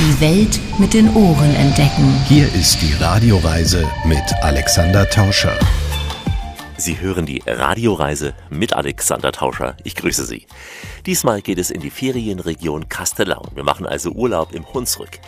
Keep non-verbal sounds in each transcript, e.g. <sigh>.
Die Welt mit den Ohren entdecken. Hier ist die Radioreise mit Alexander Tauscher. Sie hören die Radioreise mit Alexander Tauscher. Ich grüße Sie. Diesmal geht es in die Ferienregion Castellaun. Wir machen also Urlaub im Hunsrück.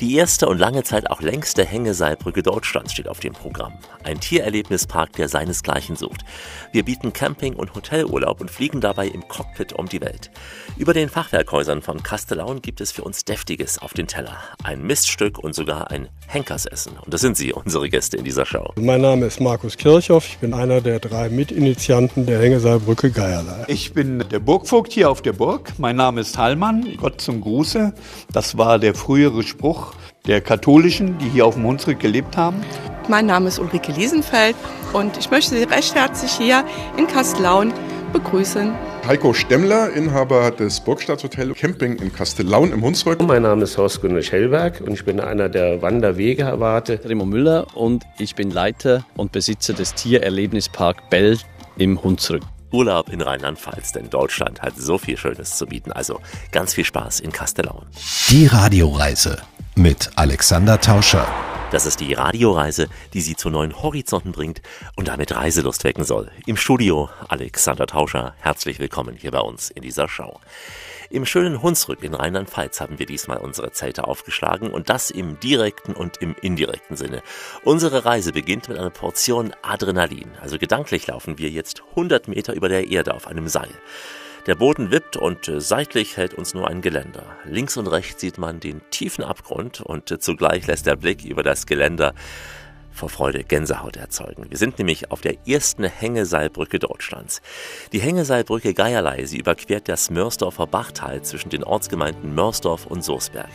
Die erste und lange Zeit auch längste Hängeseilbrücke Deutschlands steht auf dem Programm. Ein Tiererlebnispark, der seinesgleichen sucht. Wir bieten Camping- und Hotelurlaub und fliegen dabei im Cockpit um die Welt. Über den Fachwerkhäusern von Castellaun gibt es für uns Deftiges auf den Teller. Ein Miststück und sogar ein Henkersessen. Und das sind Sie, unsere Gäste in dieser Show. Mein Name ist Markus Kirchhoff. Ich bin einer der drei Mitinitianten der Hängeseilbrücke Geierlei. Ich bin der Burgvogt hier auf der Burg. Mein Name ist Hallmann. Gott zum Gruße. Das war der frühere Spruch der Katholischen, die hier auf dem Hunsrück gelebt haben. Mein Name ist Ulrike Liesenfeld und ich möchte Sie recht herzlich hier in Kastellaun begrüßen. Heiko Stemmler, Inhaber des Burgstaatshotel Camping in Kastellaun im Hunsrück. Mein Name ist Horst Gunnar Schellberg und ich bin einer der Wanderwegewarte. Remo Müller und ich bin Leiter und Besitzer des Tiererlebnispark Bell im Hunsrück. Urlaub in Rheinland-Pfalz, denn Deutschland hat so viel Schönes zu bieten. Also ganz viel Spaß in Kastellaun. Die Radioreise mit Alexander Tauscher. Das ist die Radioreise, die Sie zu neuen Horizonten bringt und damit Reiselust wecken soll. Im Studio Alexander Tauscher, herzlich willkommen hier bei uns in dieser Show. Im schönen Hunsrück in Rheinland-Pfalz haben wir diesmal unsere Zelte aufgeschlagen und das im direkten und im indirekten Sinne. Unsere Reise beginnt mit einer Portion Adrenalin. Also gedanklich laufen wir jetzt 100 Meter über der Erde auf einem Seil. Der Boden wippt und äh, seitlich hält uns nur ein Geländer. Links und rechts sieht man den tiefen Abgrund und äh, zugleich lässt der Blick über das Geländer vor Freude Gänsehaut erzeugen. Wir sind nämlich auf der ersten Hängeseilbrücke Deutschlands. Die Hängeseilbrücke Geierlei, sie überquert das Mörsdorfer Bachtal zwischen den Ortsgemeinden Mörsdorf und Soßberg.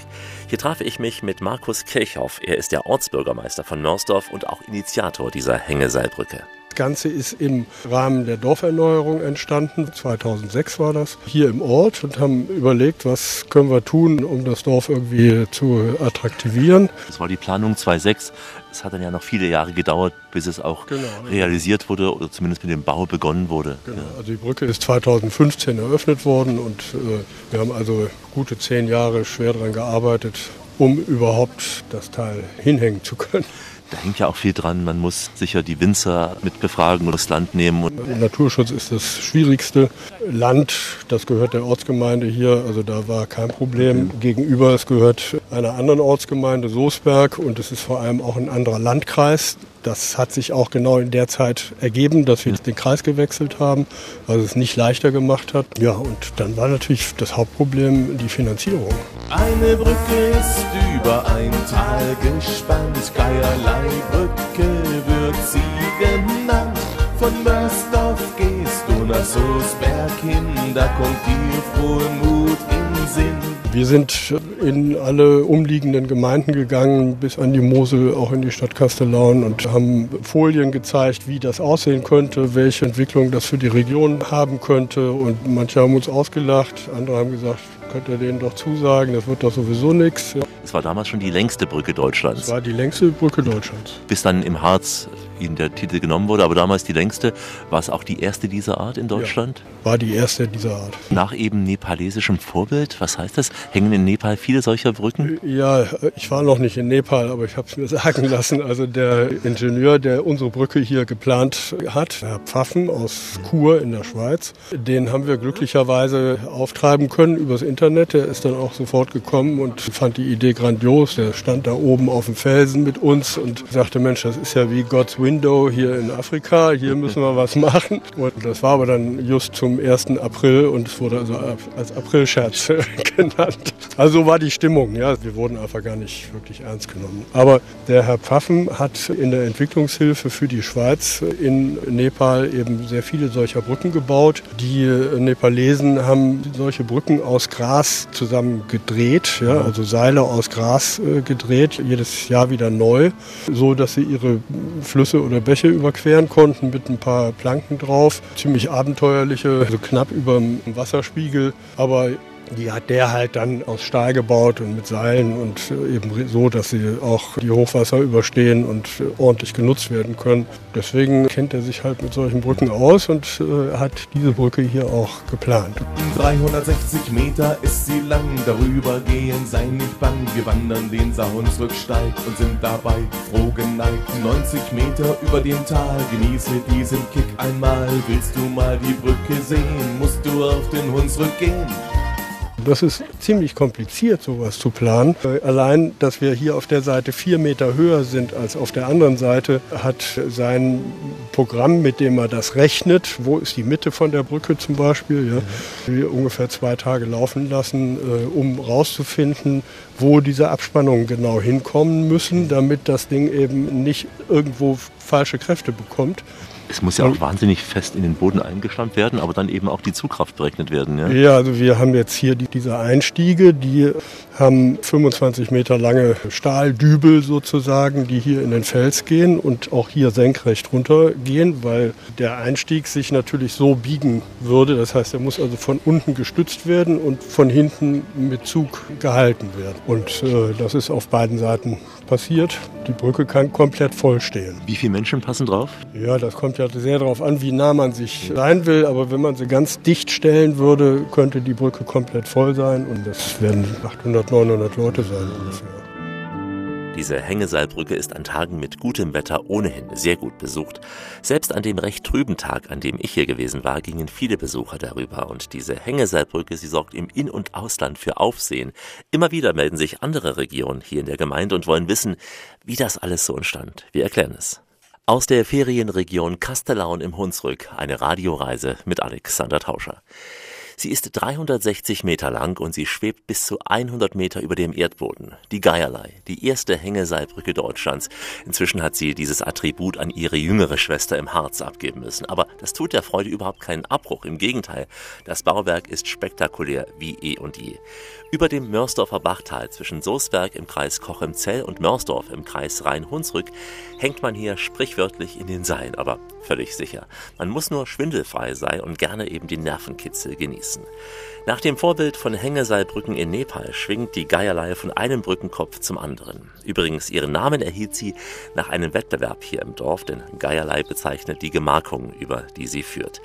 Hier traf ich mich mit Markus Kirchhoff. Er ist der Ortsbürgermeister von Mörsdorf und auch Initiator dieser Hängeseilbrücke. Das Ganze ist im Rahmen der Dorferneuerung entstanden. 2006 war das hier im Ort und haben überlegt, was können wir tun, um das Dorf irgendwie zu attraktivieren. Das war die Planung 2006. Es hat dann ja noch viele Jahre gedauert, bis es auch genau, realisiert wurde oder zumindest mit dem Bau begonnen wurde. Genau. Ja. Also die Brücke ist 2015 eröffnet worden und äh, wir haben also gute zehn Jahre schwer daran gearbeitet, um überhaupt das Teil hinhängen zu können. Da hängt ja auch viel dran. Man muss sicher die Winzer mit befragen und das Land nehmen. Naturschutz ist das schwierigste. Land, das gehört der Ortsgemeinde hier, also da war kein Problem. Mhm. Gegenüber, es gehört einer anderen Ortsgemeinde, Soßberg, und es ist vor allem auch ein anderer Landkreis. Das hat sich auch genau in der Zeit ergeben, dass wir den Kreis gewechselt haben, was es nicht leichter gemacht hat. Ja, und dann war natürlich das Hauptproblem die Finanzierung. Eine Brücke ist über ein Tal gespannt, Geierlei-Brücke wird sie genannt. Von Mörsdorf gehst du nach Soßberg hin, da kommt dir frohe Mut in Sinn. Wir sind in alle umliegenden Gemeinden gegangen, bis an die Mosel, auch in die Stadt Kastellaun und haben Folien gezeigt, wie das aussehen könnte, welche Entwicklung das für die Region haben könnte. Und manche haben uns ausgelacht, andere haben gesagt, könnt ihr denen doch zusagen, das wird doch sowieso nichts. Es war damals schon die längste Brücke Deutschlands. Es war die längste Brücke Deutschlands. Bis dann im Harz Ihnen der Titel genommen wurde, aber damals die längste. War es auch die erste dieser Art in Deutschland? Ja, war die erste dieser Art. Nach eben nepalesischem Vorbild, was heißt das? Hängen in Nepal viele solcher Brücken? Ja, ich war noch nicht in Nepal, aber ich habe es mir <laughs> sagen lassen. Also der Ingenieur, der unsere Brücke hier geplant hat, Herr Pfaffen aus Chur in der Schweiz, den haben wir glücklicherweise auftreiben können übers Internet. Der ist dann auch sofort gekommen und fand die Idee grandios. Der stand da oben auf dem Felsen mit uns und sagte, Mensch, das ist ja wie God's Window hier in Afrika, hier müssen wir was machen. Und das war aber dann just zum 1. April und es wurde also als Aprilscherz <laughs> genannt. Also war die Stimmung, ja. Wir wurden einfach gar nicht wirklich ernst genommen. Aber der Herr Pfaffen hat in der Entwicklungshilfe für die Schweiz in Nepal eben sehr viele solcher Brücken gebaut. Die Nepalesen haben solche Brücken aus Gras zusammen gedreht, ja, also Seile aus Gras äh, gedreht, jedes Jahr wieder neu, so dass sie ihre Flüsse oder Bäche überqueren konnten mit ein paar Planken drauf. Ziemlich abenteuerliche, also knapp über dem Wasserspiegel. Aber Die hat der halt dann aus Stahl gebaut und mit Seilen und äh, eben so, dass sie auch die Hochwasser überstehen und äh, ordentlich genutzt werden können. Deswegen kennt er sich halt mit solchen Brücken aus und äh, hat diese Brücke hier auch geplant. 360 Meter ist sie lang, darüber gehen sei nicht bang. Wir wandern den Sahunsrücksteig und sind dabei froh geneigt. 90 Meter über dem Tal, genieße diesen Kick einmal. Willst du mal die Brücke sehen, musst du auf den Hunsrück gehen. Das ist ziemlich kompliziert, sowas zu planen. Allein, dass wir hier auf der Seite vier Meter höher sind als auf der anderen Seite, hat sein Programm, mit dem er das rechnet. Wo ist die Mitte von der Brücke zum Beispiel? Ja, wir ungefähr zwei Tage laufen lassen, äh, um rauszufinden, wo diese Abspannungen genau hinkommen müssen, damit das Ding eben nicht irgendwo falsche Kräfte bekommt. Es muss ja auch wahnsinnig fest in den Boden eingestammt werden, aber dann eben auch die Zugkraft berechnet werden. Ja, ja also wir haben jetzt hier die, diese Einstiege, die haben 25 Meter lange Stahldübel sozusagen, die hier in den Fels gehen und auch hier senkrecht runtergehen, weil der Einstieg sich natürlich so biegen würde. Das heißt, er muss also von unten gestützt werden und von hinten mit Zug gehalten werden. Und äh, das ist auf beiden Seiten passiert. Die Brücke kann komplett voll stehen. Wie viele Menschen passen drauf? Ja, das kommt ja sehr darauf an, wie nah man sich sein will. Aber wenn man sie ganz dicht stellen würde, könnte die Brücke komplett voll sein. Und das werden 800, 900 Leute sein ungefähr. Diese Hängeseilbrücke ist an Tagen mit gutem Wetter ohnehin sehr gut besucht. Selbst an dem recht trüben Tag, an dem ich hier gewesen war, gingen viele Besucher darüber. Und diese Hängeseilbrücke, sie sorgt im In- und Ausland für Aufsehen. Immer wieder melden sich andere Regionen hier in der Gemeinde und wollen wissen, wie das alles so entstand. Wir erklären es. Aus der Ferienregion Kastellaun im Hunsrück eine Radioreise mit Alexander Tauscher. Sie ist 360 Meter lang und sie schwebt bis zu 100 Meter über dem Erdboden. Die Geierlei, die erste Hängeseilbrücke Deutschlands. Inzwischen hat sie dieses Attribut an ihre jüngere Schwester im Harz abgeben müssen. Aber das tut der Freude überhaupt keinen Abbruch. Im Gegenteil, das Bauwerk ist spektakulär wie eh und je. Über dem Mörsdorfer Bachtal zwischen Soßberg im Kreis Cochem-Zell und Mörsdorf im Kreis Rhein-Hunsrück hängt man hier sprichwörtlich in den Seilen, aber völlig sicher. Man muss nur schwindelfrei sein und gerne eben den Nervenkitzel genießen. Nach dem Vorbild von Hängeseilbrücken in Nepal schwingt die Geierleihe von einem Brückenkopf zum anderen. Übrigens, ihren Namen erhielt sie nach einem Wettbewerb hier im Dorf, denn Geierlei bezeichnet die Gemarkung, über die sie führt.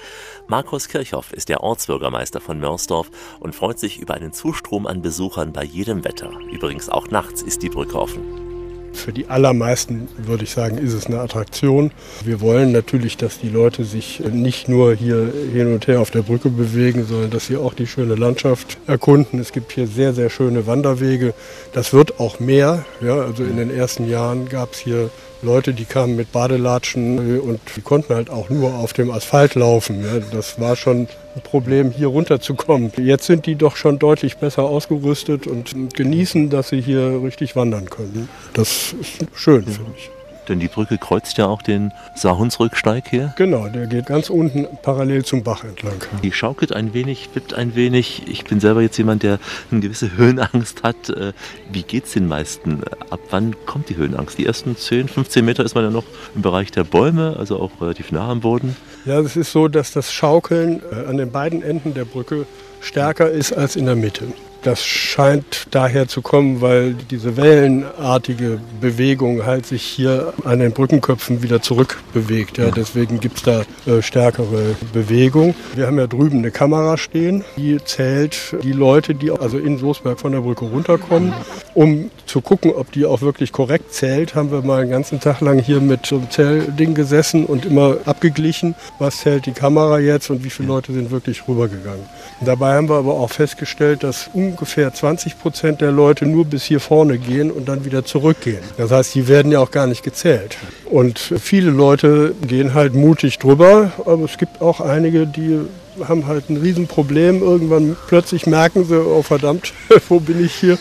Markus Kirchhoff ist der Ortsbürgermeister von Mörsdorf und freut sich über einen Zustrom an Besuchern bei jedem Wetter. Übrigens auch nachts ist die Brücke offen. Für die allermeisten, würde ich sagen, ist es eine Attraktion. Wir wollen natürlich, dass die Leute sich nicht nur hier hin und her auf der Brücke bewegen, sondern dass sie auch die schöne Landschaft erkunden. Es gibt hier sehr, sehr schöne Wanderwege. Das wird auch mehr. Ja, also in den ersten Jahren gab es hier Leute, die kamen mit Badelatschen und die konnten halt auch nur auf dem Asphalt laufen. Das war schon ein Problem, hier runterzukommen. Jetzt sind die doch schon deutlich besser ausgerüstet und genießen, dass sie hier richtig wandern können. Das ist schön, finde ich. Denn die Brücke kreuzt ja auch den Saarhunsrücksteig hier. Genau, der geht ganz unten parallel zum Bach entlang. Die schaukelt ein wenig, wippt ein wenig. Ich bin selber jetzt jemand, der eine gewisse Höhenangst hat. Äh, wie geht es den meisten? Ab wann kommt die Höhenangst? Die ersten 10, 15 Meter ist man ja noch im Bereich der Bäume, also auch relativ nah am Boden. Ja, es ist so, dass das Schaukeln äh, an den beiden Enden der Brücke stärker ist als in der Mitte. Das scheint daher zu kommen, weil diese wellenartige Bewegung halt sich hier an den Brückenköpfen wieder zurückbewegt. Ja, deswegen gibt es da äh, stärkere Bewegung. Wir haben ja drüben eine Kamera stehen, die zählt die Leute, die also in Soßberg von der Brücke runterkommen. Um zu gucken, ob die auch wirklich korrekt zählt, haben wir mal einen ganzen Tag lang hier mit so einem Zählding gesessen und immer abgeglichen, was zählt die Kamera jetzt und wie viele Leute sind wirklich rübergegangen. Dabei haben wir aber auch festgestellt, dass ungefähr 20 Prozent der Leute nur bis hier vorne gehen und dann wieder zurückgehen. Das heißt, die werden ja auch gar nicht gezählt. Und viele Leute gehen halt mutig drüber, aber es gibt auch einige, die haben halt ein Riesenproblem. Irgendwann plötzlich merken sie, oh verdammt, <laughs> wo bin ich hier?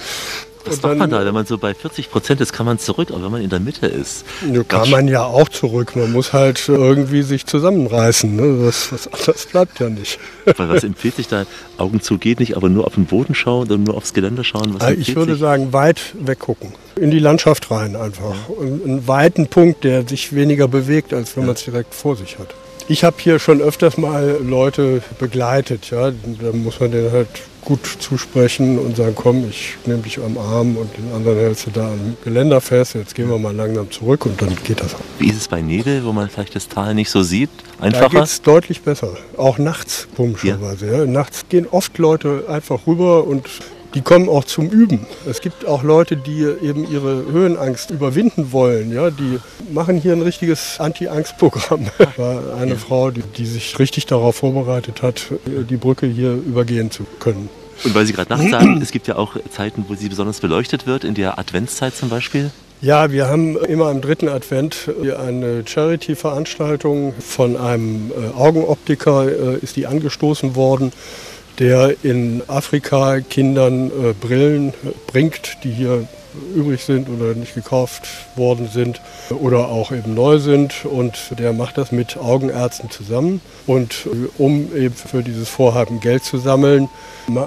Was macht man da? Wenn man so bei 40 Prozent ist, kann man zurück, aber wenn man in der Mitte ist. Ja, kann man ja auch zurück. Man muss halt irgendwie sich zusammenreißen. Ne? Was, was anderes bleibt ja nicht. <laughs> was empfiehlt sich da? Augen zu geht nicht, aber nur auf den Boden schauen oder nur aufs Geländer schauen? Was ich würde sich? sagen, weit weggucken. In die Landschaft rein einfach. Ja. Einen weiten Punkt, der sich weniger bewegt, als wenn ja. man es direkt vor sich hat. Ich habe hier schon öfters mal Leute begleitet. Ja? Da muss man denen halt gut zusprechen und sagen, komm, ich nehme dich am Arm und den anderen hältst du da am Geländer fest. Jetzt gehen wir mal langsam zurück und dann geht das auch. Wie ist es bei Nebel, wo man vielleicht das Tal nicht so sieht? Einfacher? Da geht es deutlich besser. Auch nachts, komischerweise. Ja. Ja. Nachts gehen oft Leute einfach rüber und die kommen auch zum Üben. Es gibt auch Leute, die eben ihre Höhenangst überwinden wollen. Ja, die machen hier ein richtiges Anti-Angst-Programm. <laughs> War eine. Frau, die, die sich richtig darauf vorbereitet hat, die Brücke hier übergehen zu können. Und weil Sie gerade nachts sagen, es gibt ja auch Zeiten, wo sie besonders beleuchtet wird, in der Adventszeit zum Beispiel. Ja, wir haben immer am dritten Advent eine Charity-Veranstaltung von einem äh, Augenoptiker, äh, ist die angestoßen worden der in Afrika Kindern äh, Brillen bringt, die hier übrig sind oder nicht gekauft worden sind oder auch eben neu sind. Und der macht das mit Augenärzten zusammen. Und äh, um eben für dieses Vorhaben Geld zu sammeln,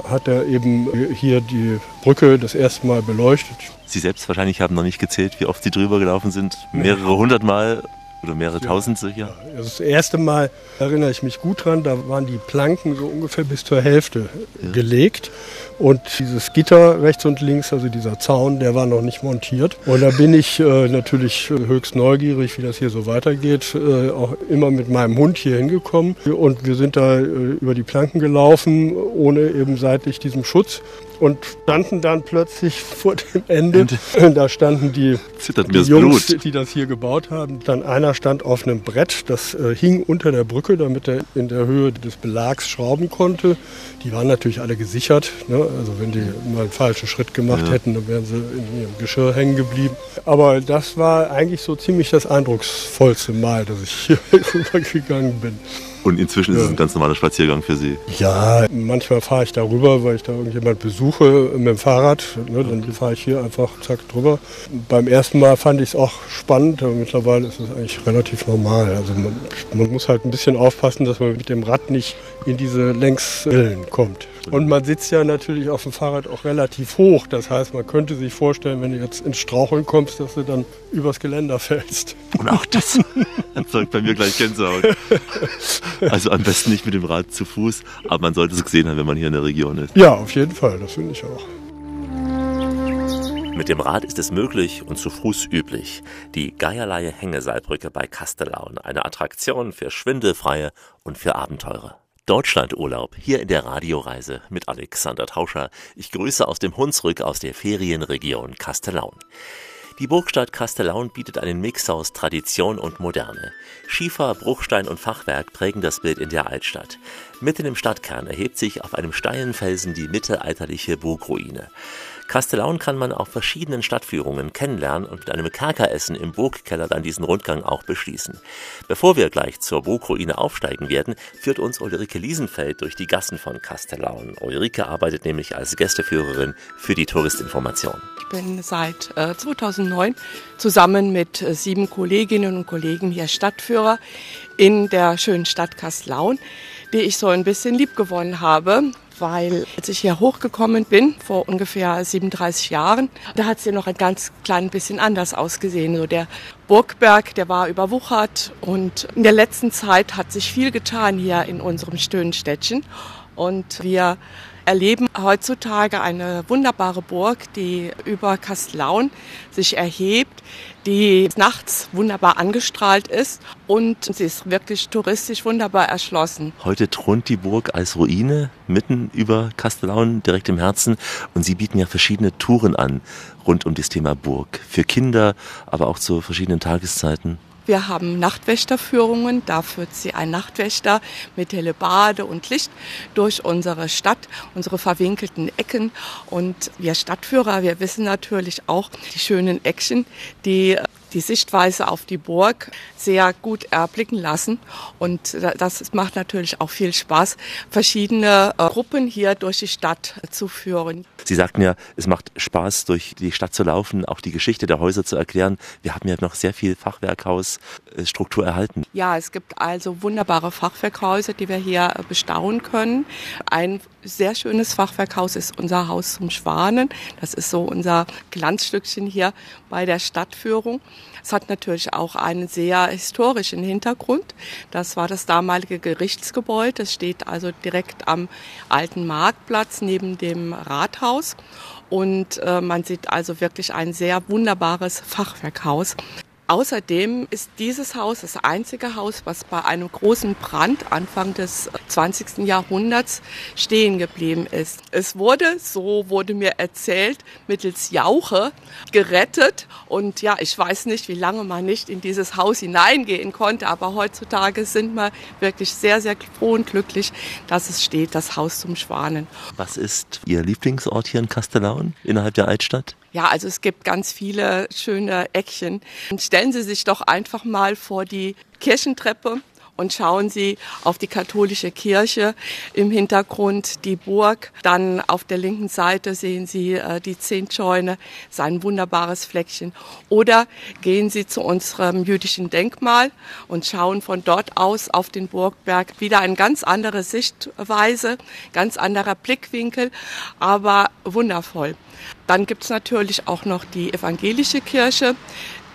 hat er eben hier die Brücke das erste Mal beleuchtet. Sie selbst wahrscheinlich haben noch nicht gezählt, wie oft Sie drüber gelaufen sind. Mehrere hundert Mal oder mehrere ja, tausend sicher? Ja. Also das erste Mal erinnere ich mich gut dran, da waren die Planken so ungefähr bis zur Hälfte ja. gelegt. Und dieses Gitter rechts und links, also dieser Zaun, der war noch nicht montiert. Und da bin ich äh, natürlich höchst neugierig, wie das hier so weitergeht. Äh, auch immer mit meinem Hund hier hingekommen. Und wir sind da äh, über die Planken gelaufen, ohne eben seitlich diesem Schutz und standen dann plötzlich <laughs> vor dem Ende. Ende. Da standen die, die Jungs, Blut. die das hier gebaut haben. Dann einer stand auf einem Brett, das äh, hing unter der Brücke, damit er in der Höhe des Belags schrauben konnte. Die waren natürlich alle gesichert. Ne? Also wenn die mal einen falschen Schritt gemacht ja. hätten, dann wären sie in ihrem Geschirr hängen geblieben. Aber das war eigentlich so ziemlich das eindrucksvollste Mal, dass ich hier <laughs> rübergegangen bin. Und inzwischen ja. ist es ein ganz normaler Spaziergang für Sie? Ja, manchmal fahre ich darüber, weil ich da irgendjemand besuche mit dem Fahrrad. Ne, dann fahre ich hier einfach zack drüber. Beim ersten Mal fand ich es auch spannend, aber mittlerweile ist es eigentlich relativ normal. Also man, man muss halt ein bisschen aufpassen, dass man mit dem Rad nicht in diese Längsrillen kommt. Und man sitzt ja natürlich auf dem Fahrrad auch relativ hoch. Das heißt, man könnte sich vorstellen, wenn du jetzt ins Straucheln kommst, dass du dann übers Geländer fällst. Und auch das erzeugt bei mir gleich Gänsehaut. Also am besten nicht mit dem Rad zu Fuß, aber man sollte es gesehen haben, wenn man hier in der Region ist. Ja, auf jeden Fall, das finde ich auch. Mit dem Rad ist es möglich und zu Fuß üblich. Die Geierleihe Hängeseilbrücke bei Kastellaun, eine Attraktion für Schwindelfreie und für Abenteurer. Deutschlandurlaub hier in der Radioreise mit Alexander Tauscher. Ich grüße aus dem Hunsrück aus der Ferienregion Kastellaun. Die Burgstadt Kastellaun bietet einen Mix aus Tradition und Moderne. Schiefer, Bruchstein und Fachwerk prägen das Bild in der Altstadt. Mitten im Stadtkern erhebt sich auf einem steilen Felsen die mittelalterliche Burgruine. Kastellaun kann man auf verschiedenen Stadtführungen kennenlernen und mit einem Kerkeressen im Burgkeller dann diesen Rundgang auch beschließen. Bevor wir gleich zur Burgruine aufsteigen werden, führt uns Ulrike Liesenfeld durch die Gassen von Kastellaun. Ulrike arbeitet nämlich als Gästeführerin für die Touristinformation. Ich bin seit äh, 2009 zusammen mit äh, sieben Kolleginnen und Kollegen hier Stadtführer in der schönen Stadt Kastellaun, die ich so ein bisschen liebgewonnen habe weil als ich hier hochgekommen bin, vor ungefähr 37 Jahren, da hat es ja noch ein ganz klein bisschen anders ausgesehen. So der Burgberg, der war überwuchert und in der letzten Zeit hat sich viel getan hier in unserem schönen Städtchen und wir erleben heutzutage eine wunderbare Burg, die über Kastlaun sich erhebt, die nachts wunderbar angestrahlt ist und sie ist wirklich touristisch wunderbar erschlossen. Heute thront die Burg als Ruine mitten über Kastellaun, direkt im Herzen. Und Sie bieten ja verschiedene Touren an rund um das Thema Burg. Für Kinder, aber auch zu verschiedenen Tageszeiten. Wir haben Nachtwächterführungen. Da führt sie ein Nachtwächter mit Helebade und Licht durch unsere Stadt, unsere verwinkelten Ecken. Und wir Stadtführer, wir wissen natürlich auch die schönen Eckchen, die die Sichtweise auf die Burg sehr gut erblicken lassen. Und das macht natürlich auch viel Spaß, verschiedene äh, Gruppen hier durch die Stadt zu führen. Sie sagten ja, es macht Spaß, durch die Stadt zu laufen, auch die Geschichte der Häuser zu erklären. Wir haben ja noch sehr viel Fachwerkhausstruktur erhalten. Ja, es gibt also wunderbare Fachwerkhäuser, die wir hier bestaunen können. Ein sehr schönes Fachwerkhaus ist unser Haus zum Schwanen. Das ist so unser Glanzstückchen hier bei der Stadtführung. Es hat natürlich auch einen sehr historischen Hintergrund. Das war das damalige Gerichtsgebäude. Es steht also direkt am alten Marktplatz neben dem Rathaus. Und äh, man sieht also wirklich ein sehr wunderbares Fachwerkhaus. Außerdem ist dieses Haus das einzige Haus, was bei einem großen Brand Anfang des 20. Jahrhunderts stehen geblieben ist. Es wurde, so wurde mir erzählt, mittels Jauche gerettet. Und ja, ich weiß nicht, wie lange man nicht in dieses Haus hineingehen konnte, aber heutzutage sind wir wirklich sehr, sehr froh und glücklich, dass es steht, das Haus zum Schwanen. Was ist Ihr Lieblingsort hier in Kastellaun innerhalb der Altstadt? Ja, also es gibt ganz viele schöne Eckchen. Und stellen Sie sich doch einfach mal vor die Kirchentreppe und schauen Sie auf die katholische Kirche im Hintergrund, die Burg. Dann auf der linken Seite sehen Sie äh, die Zehntscheune, ist ein wunderbares Fleckchen. Oder gehen Sie zu unserem jüdischen Denkmal und schauen von dort aus auf den Burgberg. Wieder eine ganz andere Sichtweise, ganz anderer Blickwinkel, aber wundervoll. Dann gibt es natürlich auch noch die evangelische Kirche,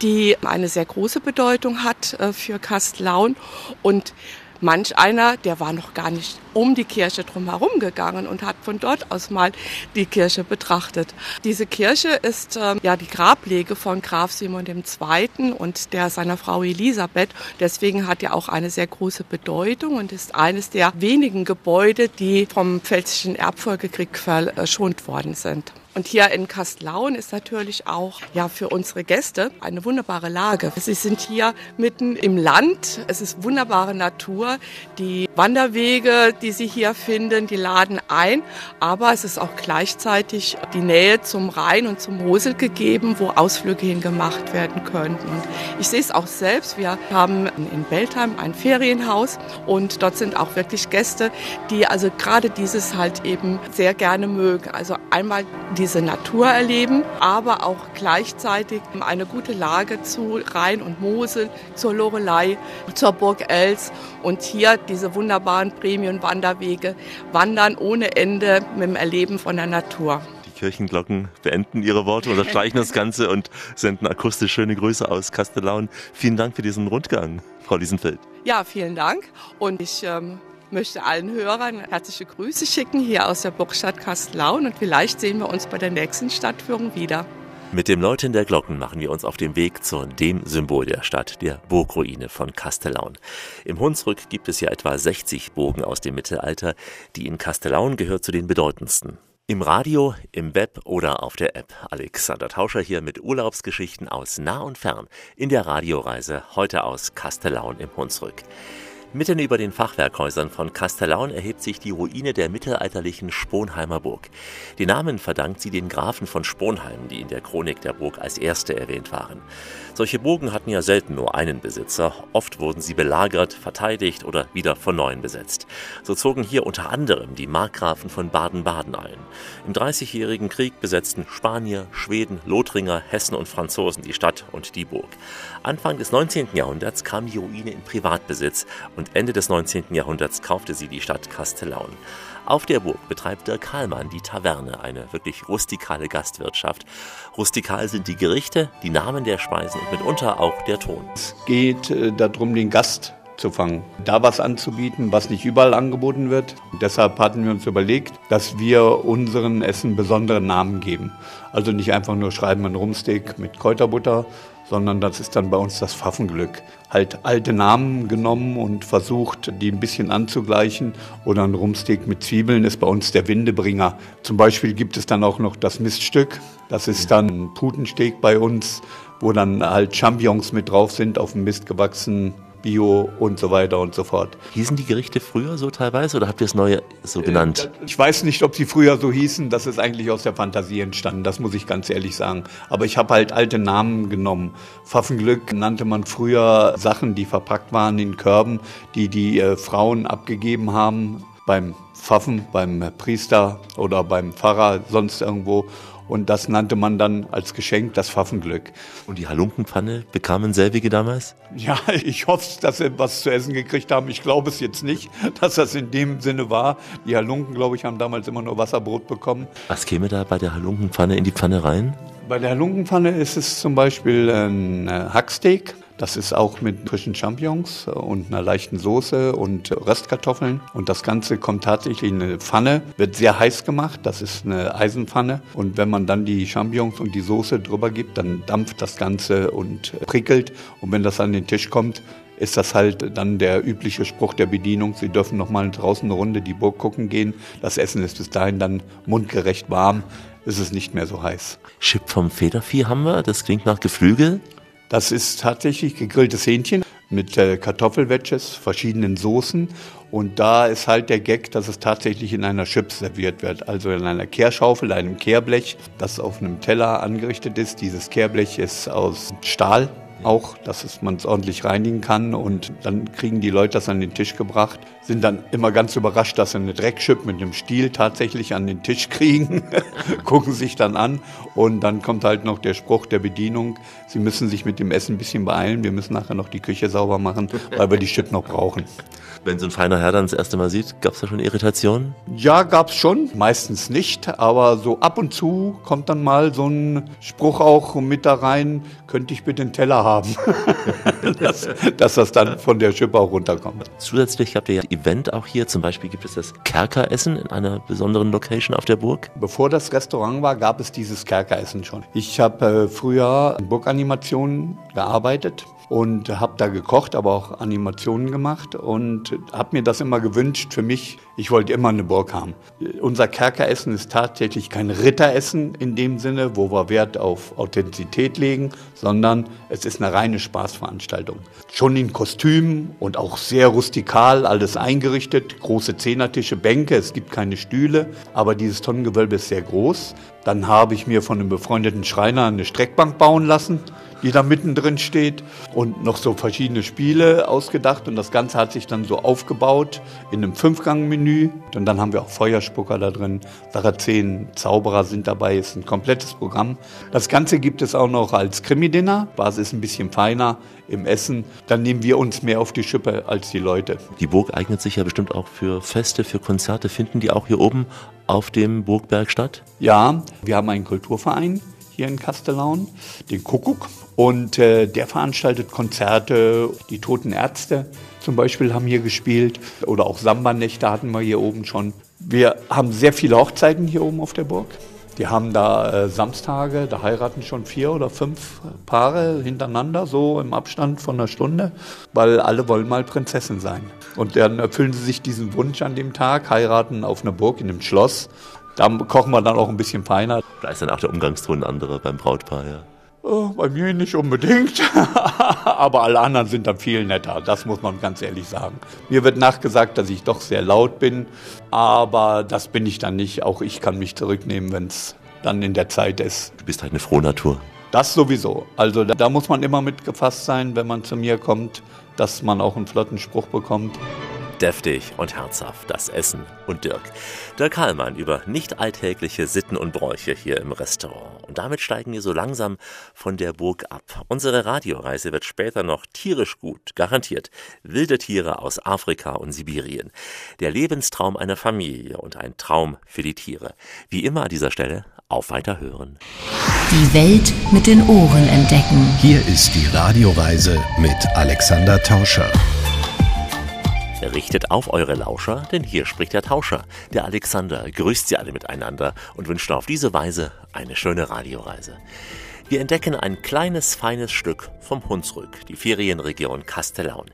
die eine sehr große Bedeutung hat äh, für Kastlaun und manch einer, der war noch gar nicht um die Kirche drumherum gegangen und hat von dort aus mal die Kirche betrachtet. Diese Kirche ist äh, ja die Grablege von Graf Simon II. und der seiner Frau Elisabeth. Deswegen hat er auch eine sehr große Bedeutung und ist eines der wenigen Gebäude, die vom Pfälzischen Erbfolgekrieg verschont worden sind. Und hier in Kastlaun ist natürlich auch ja für unsere Gäste eine wunderbare Lage. Sie sind hier mitten im Land. Es ist wunderbare Natur. Die Wanderwege, die Sie hier finden, die laden ein. Aber es ist auch gleichzeitig die Nähe zum Rhein und zum Mosel gegeben, wo Ausflüge hingemacht werden könnten. Und ich sehe es auch selbst. Wir haben in Beltheim ein Ferienhaus und dort sind auch wirklich Gäste, die also gerade dieses halt eben sehr gerne mögen. Also einmal die diese Natur erleben, aber auch gleichzeitig eine gute Lage zu Rhein und Mosel, zur Lorelei, zur Burg Els und hier diese wunderbaren Premium-Wanderwege wandern ohne Ende mit dem Erleben von der Natur. Die Kirchenglocken beenden ihre Worte, unterstreichen das Ganze und senden akustisch schöne Grüße aus Kastellaun. Vielen Dank für diesen Rundgang, Frau Liesenfeld. Ja, vielen Dank und ich ähm, möchte allen Hörern herzliche Grüße schicken hier aus der Burgstadt Kastellaun und vielleicht sehen wir uns bei der nächsten Stadtführung wieder. Mit dem Läuten der Glocken machen wir uns auf den Weg zu dem Symbol der Stadt, der Burgruine von Kastellaun. Im Hunsrück gibt es ja etwa 60 Burgen aus dem Mittelalter, die in Kastellaun gehört zu den bedeutendsten. Im Radio, im Web oder auf der App. Alexander Tauscher hier mit Urlaubsgeschichten aus nah und fern in der Radioreise heute aus Kastellaun im Hunsrück. Mitten über den Fachwerkhäusern von Kastellaun erhebt sich die Ruine der mittelalterlichen Sponheimer Burg. Den Namen verdankt sie den Grafen von Sponheim, die in der Chronik der Burg als erste erwähnt waren. Solche Burgen hatten ja selten nur einen Besitzer, oft wurden sie belagert, verteidigt oder wieder von neuem besetzt. So zogen hier unter anderem die Markgrafen von Baden-Baden ein. Im Dreißigjährigen Krieg besetzten Spanier, Schweden, Lothringer, Hessen und Franzosen die Stadt und die Burg. Anfang des 19. Jahrhunderts kam die Ruine in Privatbesitz und Ende des 19. Jahrhunderts kaufte sie die Stadt Kastellaun. Auf der Burg betreibt Dirk Karlmann die Taverne, eine wirklich rustikale Gastwirtschaft. Rustikal sind die Gerichte, die Namen der Speisen und mitunter auch der Ton. Es geht äh, darum, den Gast zu fangen, da was anzubieten, was nicht überall angeboten wird. Deshalb hatten wir uns überlegt, dass wir unseren Essen besondere Namen geben. Also nicht einfach nur schreiben ein Rumsteak mit Kräuterbutter, sondern das ist dann bei uns das Pfaffenglück. Halt alte Namen genommen und versucht, die ein bisschen anzugleichen. Oder ein Rumsteak mit Zwiebeln ist bei uns der Windebringer. Zum Beispiel gibt es dann auch noch das Miststück. Das ist dann ein Putensteak bei uns, wo dann halt Champignons mit drauf sind, auf dem Mist gewachsen, Bio und so weiter und so fort. Hießen die Gerichte früher so teilweise oder habt ihr es neu so genannt? Äh, ich weiß nicht, ob sie früher so hießen. Das ist eigentlich aus der Fantasie entstanden. Das muss ich ganz ehrlich sagen. Aber ich habe halt alte Namen genommen. Pfaffenglück nannte man früher Sachen, die verpackt waren in Körben, die die äh, Frauen abgegeben haben beim Pfaffen, beim Priester oder beim Pfarrer, sonst irgendwo. Und das nannte man dann als Geschenk das Pfaffenglück. Und die Halunkenpfanne bekamen selbige damals? Ja, ich hoffe, dass sie was zu essen gekriegt haben. Ich glaube es jetzt nicht, dass das in dem Sinne war. Die Halunken, glaube ich, haben damals immer nur Wasserbrot bekommen. Was käme da bei der Halunkenpfanne in die Pfanne rein? Bei der Lungenpfanne ist es zum Beispiel ein äh, Hacksteak. Das ist auch mit frischen Champignons und einer leichten Soße und Röstkartoffeln. Und das Ganze kommt tatsächlich in eine Pfanne, wird sehr heiß gemacht. Das ist eine Eisenpfanne. Und wenn man dann die Champignons und die Soße drüber gibt, dann dampft das Ganze und prickelt. Und wenn das an den Tisch kommt, ist das halt dann der übliche Spruch der Bedienung. Sie dürfen noch mal draußen eine Runde die Burg gucken gehen. Das Essen ist bis dahin dann mundgerecht warm. Es ist nicht mehr so heiß. Chip vom Federvieh haben wir. Das klingt nach Geflügel. Das ist tatsächlich gegrilltes Hähnchen mit äh, Kartoffelwedges, verschiedenen Soßen. Und da ist halt der Gag, dass es tatsächlich in einer Chips serviert wird. Also in einer Kehrschaufel, einem Kehrblech, das auf einem Teller angerichtet ist. Dieses Kehrblech ist aus Stahl auch, dass man es ordentlich reinigen kann. Und dann kriegen die Leute das an den Tisch gebracht, sind dann immer ganz überrascht, dass sie eine Dreckschip mit einem Stiel tatsächlich an den Tisch kriegen, <laughs> gucken sich dann an. Und dann kommt halt noch der Spruch der Bedienung, sie müssen sich mit dem Essen ein bisschen beeilen, wir müssen nachher noch die Küche sauber machen, weil wir die Chip noch brauchen. Wenn so ein feiner Herr dann das erste Mal sieht, gab es da schon Irritationen? Ja, gab es schon, meistens nicht, aber so ab und zu kommt dann mal so ein Spruch auch mit da rein, könnte ich bitte einen Teller haben, <laughs> dass, dass, das dann von der Schippe auch runterkommt. Zusätzlich habt ihr ja Event auch hier, zum Beispiel gibt es das Kerkeressen in einer besonderen Location auf der Burg. Bevor das Restaurant war, gab es dieses Kerkeressen schon. Ich habe äh, früher in Burganimationen gearbeitet und habe da gekocht, aber auch Animationen gemacht und habe mir das immer gewünscht für mich. Ich wollte immer eine Burg haben. Unser Kerkeressen ist tatsächlich kein Ritteressen in dem Sinne, wo wir Wert auf Authentizität legen, sondern es ist eine reine Spaßveranstaltung. Schon in Kostümen und auch sehr rustikal, alles eingerichtet, große Zehnertische, Bänke, es gibt keine Stühle, aber dieses Tonnengewölbe ist sehr groß. Dann habe ich mir von einem befreundeten Schreiner eine Streckbank bauen lassen die da mittendrin steht und noch so verschiedene Spiele ausgedacht und das Ganze hat sich dann so aufgebaut in einem Fünfgang-Menü und dann haben wir auch Feuerspucker da drin, Sarazenen, Zauberer sind dabei, ist ein komplettes Programm. Das Ganze gibt es auch noch als Krimi-Dinner, Basis ist ein bisschen feiner im Essen, dann nehmen wir uns mehr auf die Schippe als die Leute. Die Burg eignet sich ja bestimmt auch für Feste, für Konzerte. Finden die auch hier oben auf dem Burgberg statt? Ja, wir haben einen Kulturverein, hier in Kastellaun, den Kuckuck. Und äh, der veranstaltet Konzerte. Die Toten Ärzte zum Beispiel haben hier gespielt. Oder auch Samba-Nächte hatten wir hier oben schon. Wir haben sehr viele Hochzeiten hier oben auf der Burg. Die haben da äh, Samstage, da heiraten schon vier oder fünf Paare hintereinander, so im Abstand von einer Stunde, weil alle wollen mal Prinzessin sein. Und dann erfüllen sie sich diesen Wunsch an dem Tag, heiraten auf einer Burg in einem Schloss da kochen wir dann auch ein bisschen feiner. Da ist dann auch der Umgangston anderer beim Brautpaar, ja. Oh, bei mir nicht unbedingt, <laughs> aber alle anderen sind dann viel netter, das muss man ganz ehrlich sagen. Mir wird nachgesagt, dass ich doch sehr laut bin, aber das bin ich dann nicht. Auch ich kann mich zurücknehmen, wenn es dann in der Zeit ist. Du bist halt eine frohe Natur. Das sowieso. Also da, da muss man immer mitgefasst sein, wenn man zu mir kommt, dass man auch einen flotten Spruch bekommt. Deftig und herzhaft das Essen und Dirk. Dirk Hallmann über nicht alltägliche Sitten und Bräuche hier im Restaurant. Und damit steigen wir so langsam von der Burg ab. Unsere Radioreise wird später noch tierisch gut, garantiert. Wilde Tiere aus Afrika und Sibirien. Der Lebenstraum einer Familie und ein Traum für die Tiere. Wie immer an dieser Stelle auf Weiterhören. Die Welt mit den Ohren entdecken. Hier ist die Radioreise mit Alexander Tauscher. Richtet auf eure Lauscher, denn hier spricht der Tauscher. Der Alexander grüßt sie alle miteinander und wünscht auf diese Weise eine schöne Radioreise. Wir entdecken ein kleines, feines Stück vom Hunsrück, die Ferienregion Kastellaun.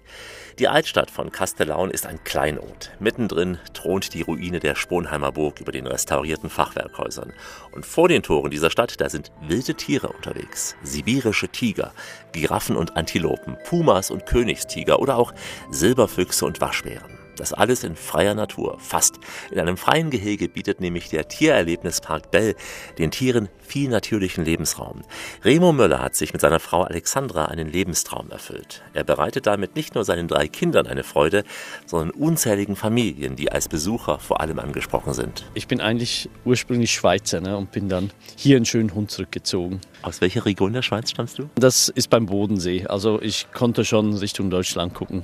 Die Altstadt von Kastellaun ist ein Kleinod. Mittendrin thront die Ruine der Sponheimer Burg über den restaurierten Fachwerkhäusern. Und vor den Toren dieser Stadt, da sind wilde Tiere unterwegs. Sibirische Tiger, Giraffen und Antilopen, Pumas und Königstiger oder auch Silberfüchse und Waschbären. Das alles in freier Natur, fast. In einem freien Gehege bietet nämlich der Tiererlebnispark Bell den Tieren viel natürlichen Lebensraum. Remo Möller hat sich mit seiner Frau Alexandra einen Lebenstraum erfüllt. Er bereitet damit nicht nur seinen drei Kindern eine Freude, sondern unzähligen Familien, die als Besucher vor allem angesprochen sind. Ich bin eigentlich ursprünglich Schweizer ne, und bin dann hier in Schönhund zurückgezogen. Aus welcher Region der Schweiz stammst du? Das ist beim Bodensee. Also ich konnte schon Richtung Deutschland gucken.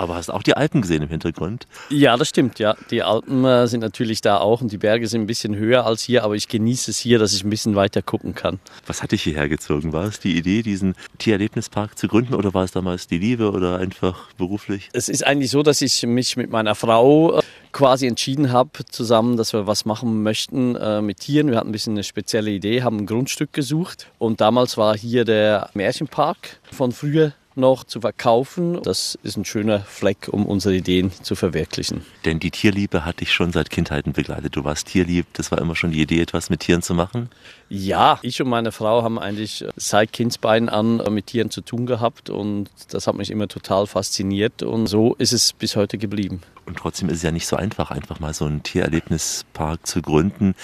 Aber hast auch die Alpen gesehen im Hintergrund? Ja, das stimmt, ja. Die Alpen äh, sind natürlich da auch und die Berge sind ein bisschen höher als hier, aber ich genieße es hier, dass ich ein bisschen weiter gucken kann. Was hat dich hierher gezogen? War es die Idee, diesen Tiererlebnispark zu gründen oder war es damals die Liebe oder einfach beruflich? Es ist eigentlich so, dass ich mich mit meiner Frau äh, quasi entschieden habe, zusammen, dass wir was machen möchten äh, mit Tieren. Wir hatten ein bisschen eine spezielle Idee, haben ein Grundstück gesucht und damals war hier der Märchenpark von früher noch zu verkaufen. Das ist ein schöner Fleck, um unsere Ideen zu verwirklichen. Denn die Tierliebe hat dich schon seit Kindheiten begleitet. Du warst tierlieb. Das war immer schon die Idee, etwas mit Tieren zu machen? Ja, ich und meine Frau haben eigentlich seit Kindsbeinen an mit Tieren zu tun gehabt und das hat mich immer total fasziniert und so ist es bis heute geblieben. Und trotzdem ist es ja nicht so einfach, einfach mal so einen Tiererlebnispark zu gründen.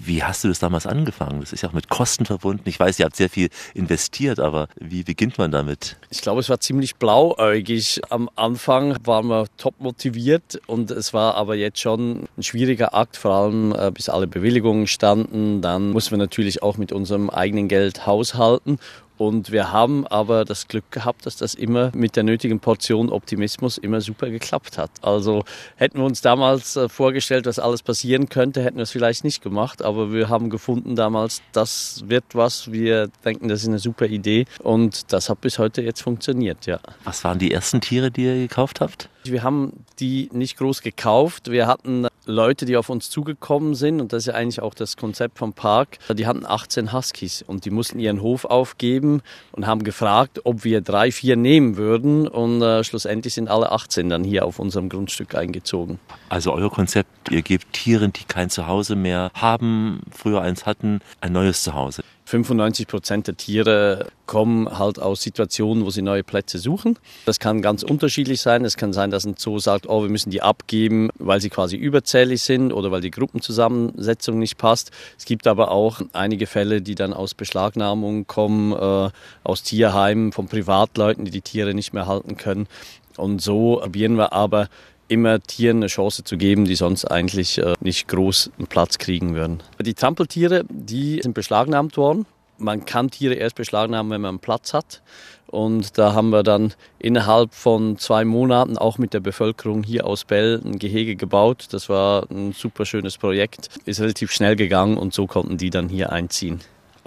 Wie hast du das damals angefangen? Das ist ja auch mit Kosten verbunden. Ich weiß, ihr habt sehr viel investiert, aber wie beginnt man damit? Ich glaube, es war ziemlich blauäugig. Am Anfang waren wir top motiviert und es war aber jetzt schon ein schwieriger Akt, vor allem äh, bis alle Bewilligungen standen. Dann mussten wir natürlich auch mit unserem eigenen Geld haushalten und wir haben aber das Glück gehabt, dass das immer mit der nötigen Portion Optimismus immer super geklappt hat. Also hätten wir uns damals äh, vorgestellt, was alles passieren könnte, hätten wir es vielleicht nicht gemacht. Aber wir haben gefunden damals, das wird was. Wir denken, das ist eine super Idee. Und das hat bis heute jetzt funktioniert, ja. Was waren die ersten Tiere, die ihr gekauft habt? Wir haben die nicht groß gekauft. Wir hatten Leute, die auf uns zugekommen sind, und das ist ja eigentlich auch das Konzept vom Park, die hatten 18 Huskies und die mussten ihren Hof aufgeben und haben gefragt, ob wir drei, vier nehmen würden. Und äh, schlussendlich sind alle 18 dann hier auf unserem Grundstück eingezogen. Also euer Konzept, ihr gebt Tieren, die kein Zuhause mehr haben, früher eins hatten, ein neues Zuhause. 95 Prozent der Tiere kommen halt aus Situationen, wo sie neue Plätze suchen. Das kann ganz unterschiedlich sein. Es kann sein, dass ein Zoo sagt, oh, wir müssen die abgeben, weil sie quasi überzählig sind oder weil die Gruppenzusammensetzung nicht passt. Es gibt aber auch einige Fälle, die dann aus Beschlagnahmungen kommen, äh, aus Tierheimen, von Privatleuten, die die Tiere nicht mehr halten können. Und so probieren wir aber immer Tieren eine Chance zu geben, die sonst eigentlich äh, nicht groß einen Platz kriegen würden. Die Trampeltiere, die sind beschlagnahmt worden. Man kann Tiere erst beschlagnahmen, wenn man einen Platz hat. Und da haben wir dann innerhalb von zwei Monaten auch mit der Bevölkerung hier aus Bell ein Gehege gebaut. Das war ein super schönes Projekt, ist relativ schnell gegangen und so konnten die dann hier einziehen.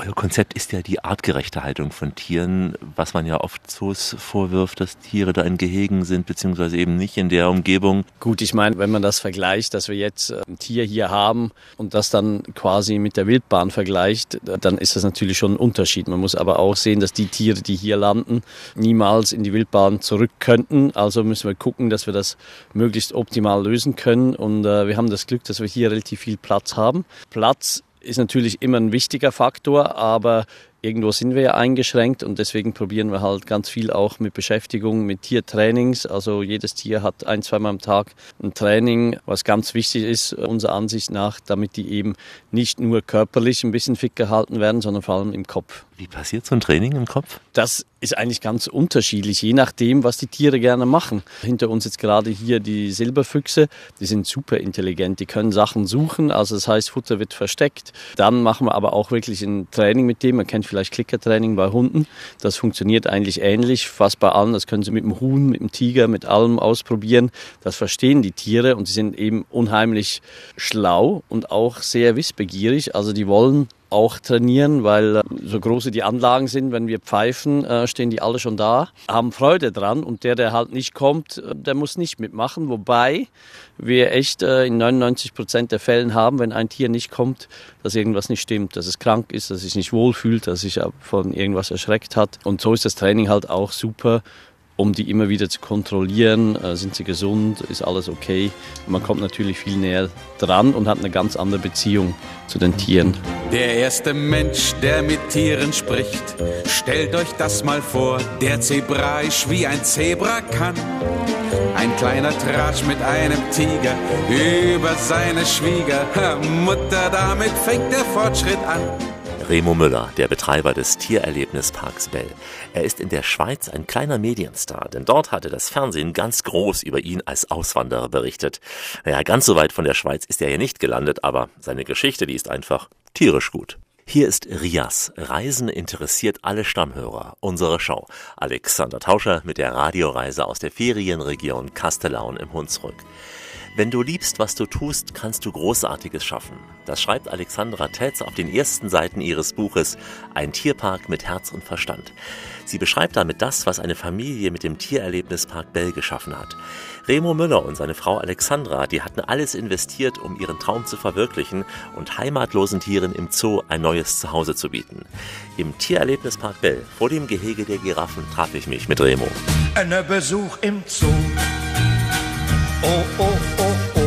Euer Konzept ist ja die artgerechte Haltung von Tieren, was man ja oft Zoos vorwirft, dass Tiere da in Gehegen sind, beziehungsweise eben nicht in der Umgebung. Gut, ich meine, wenn man das vergleicht, dass wir jetzt äh, ein Tier hier haben und das dann quasi mit der Wildbahn vergleicht, dann ist das natürlich schon ein Unterschied. Man muss aber auch sehen, dass die Tiere, die hier landen, niemals in die Wildbahn zurück könnten. Also müssen wir gucken, dass wir das möglichst optimal lösen können. Und äh, wir haben das Glück, dass wir hier relativ viel Platz haben. Platz ist natürlich immer ein wichtiger Faktor, aber irgendwo sind wir ja eingeschränkt und deswegen probieren wir halt ganz viel auch mit Beschäftigung, mit Tiertrainings. Also jedes Tier hat ein, zweimal am Tag ein Training, was ganz wichtig ist, unserer Ansicht nach, damit die eben nicht nur körperlich ein bisschen fit gehalten werden, sondern vor allem im Kopf. Wie passiert so ein Training im Kopf? Das ist eigentlich ganz unterschiedlich, je nachdem, was die Tiere gerne machen. Hinter uns jetzt gerade hier die Silberfüchse, die sind super intelligent, die können Sachen suchen, also das heißt, Futter wird versteckt. Dann machen wir aber auch wirklich ein Training mit dem, man kennt vielleicht Klickertraining bei Hunden, das funktioniert eigentlich ähnlich, fast bei allen, das können sie mit dem Huhn, mit dem Tiger, mit allem ausprobieren. Das verstehen die Tiere und sie sind eben unheimlich schlau und auch sehr wissbegierig, also die wollen auch trainieren, weil äh, so große die Anlagen sind, wenn wir pfeifen, äh, stehen die alle schon da, haben Freude dran und der, der halt nicht kommt, äh, der muss nicht mitmachen. Wobei wir echt in 99 Prozent der Fällen haben, wenn ein Tier nicht kommt, dass irgendwas nicht stimmt, dass es krank ist, dass es sich nicht wohlfühlt, dass es sich von irgendwas erschreckt hat. Und so ist das Training halt auch super um die immer wieder zu kontrollieren, äh, sind sie gesund, ist alles okay. Man kommt natürlich viel näher dran und hat eine ganz andere Beziehung zu den Tieren. Der erste Mensch, der mit Tieren spricht, stellt euch das mal vor, der Zebraisch wie ein Zebra kann. Ein kleiner Tratsch mit einem Tiger über seine Schwiegermutter, damit fängt der Fortschritt an. Remo Müller, der Betreiber des Tiererlebnisparks Bell. Er ist in der Schweiz ein kleiner Medienstar, denn dort hatte das Fernsehen ganz groß über ihn als Auswanderer berichtet. Naja, ganz so weit von der Schweiz ist er ja nicht gelandet, aber seine Geschichte, die ist einfach tierisch gut. Hier ist Rias. Reisen interessiert alle Stammhörer unserer Show. Alexander Tauscher mit der Radioreise aus der Ferienregion Kastellaun im Hunsrück. Wenn du liebst, was du tust, kannst du Großartiges schaffen. Das schreibt Alexandra Tetz auf den ersten Seiten ihres Buches Ein Tierpark mit Herz und Verstand. Sie beschreibt damit das, was eine Familie mit dem Tiererlebnispark Bell geschaffen hat. Remo Müller und seine Frau Alexandra, die hatten alles investiert, um ihren Traum zu verwirklichen und heimatlosen Tieren im Zoo ein neues Zuhause zu bieten. Im Tiererlebnispark Bell, vor dem Gehege der Giraffen, traf ich mich mit Remo. Ein Besuch im Zoo. Oh, oh, oh, oh.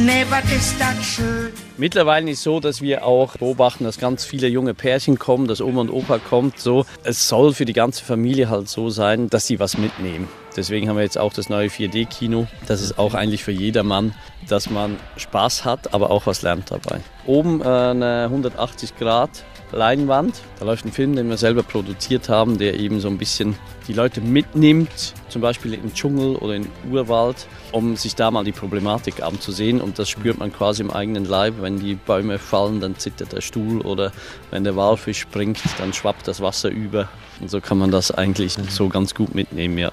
Nee, was ist das schön. Mittlerweile ist es so, dass wir auch beobachten, dass ganz viele junge Pärchen kommen, dass Oma und Opa kommt. So, es soll für die ganze Familie halt so sein, dass sie was mitnehmen. Deswegen haben wir jetzt auch das neue 4D-Kino. Das ist auch eigentlich für jedermann, dass man Spaß hat, aber auch was lernt dabei. Oben äh, eine 180 Grad Leinwand. Da läuft ein Film, den wir selber produziert haben, der eben so ein bisschen die Leute mitnimmt, zum Beispiel im Dschungel oder im Urwald, um sich da mal die Problematik anzusehen. Und das spürt man quasi im eigenen Leib. Wenn die Bäume fallen, dann zittert der Stuhl oder wenn der Walfisch springt, dann schwappt das Wasser über. Und so kann man das eigentlich so ganz gut mitnehmen, ja.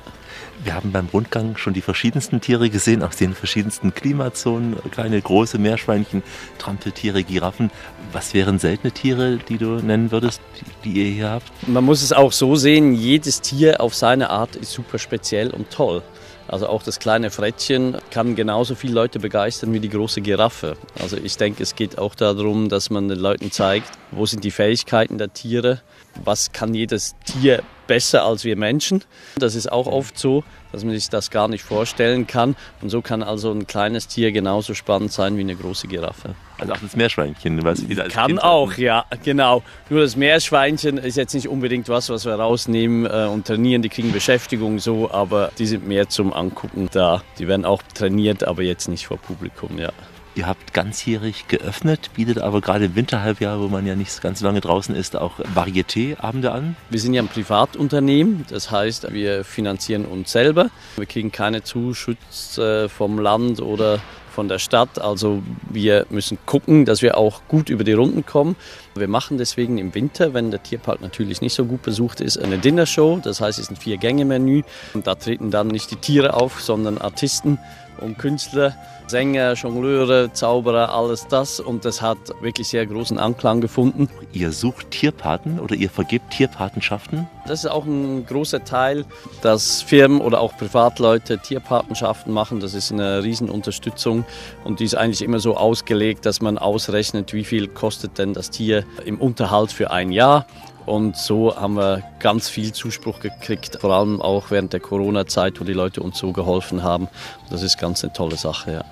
Wir haben beim Rundgang schon die verschiedensten Tiere gesehen, aus den verschiedensten Klimazonen. Kleine, große Meerschweinchen, Trampeltiere, Giraffen. Was wären seltene Tiere, die du nennen würdest, die, ihr hier habt? Man muss es auch so sehen, jedes Tier auf seine Art ist super speziell und toll. Also auch das kleine Frettchen kann genauso viele Leute begeistern wie die große Giraffe. Also ich denke, es geht auch darum, dass man den Leuten zeigt, wo sind die Fähigkeiten der Tiere, was kann jedes Tier besser als wir Menschen. Das ist auch oft so, dass man sich das gar nicht vorstellen kann. Und so kann also ein kleines Tier genauso spannend sein wie eine große Giraffe. Also auch das Meerschweinchen, was wieder als Kann kind auch, ja, genau. Nur das Meerschweinchen ist jetzt nicht unbedingt was, was wir rausnehmen äh, und trainieren. Die kriegen Beschäftigung so, aber die sind mehr zum Angucken da. Die werden auch trainiert, aber jetzt nicht vor Publikum, ja. Ihr habt ganzjährig geöffnet, bietet aber gerade im Winterhalbjahr, wo man ja nicht ganz so lange draußen ist, auch Varieté-Abende an. Wir sind ja ein Privatunternehmen, das heißt, wir finanzieren uns selber. Wir kriegen keine Zuschüsse vom Land oder von der Stadt. Also wir müssen gucken, dass wir auch gut über die Runden kommen. Wir machen deswegen im Winter, wenn der Tierpark natürlich nicht so gut besucht ist, eine Dinnershow. Das heißt, es ist ein Vier-Gänge-Menü. Und da treten dann nicht die Tiere auf, sondern Artisten und Künstler, Sänger, Jongleure, Zauberer, alles das. Und das hat wirklich sehr großen Anklang gefunden. Ihr sucht Tierpaten oder ihr vergebt Tierpatenschaften? Das ist auch ein großer Teil, dass Firmen oder auch Privatleute Tierpatenschaften machen. Das ist eine Riesenunterstützung und die ist eigentlich immer so ausgelegt, dass man ausrechnet, wie viel kostet denn das Tier im Unterhalt für ein Jahr. Und so haben wir ganz viel Zuspruch gekriegt, vor allem auch während der Corona-Zeit, wo die Leute uns so geholfen haben. Das ist ganz eine tolle Sache, ja.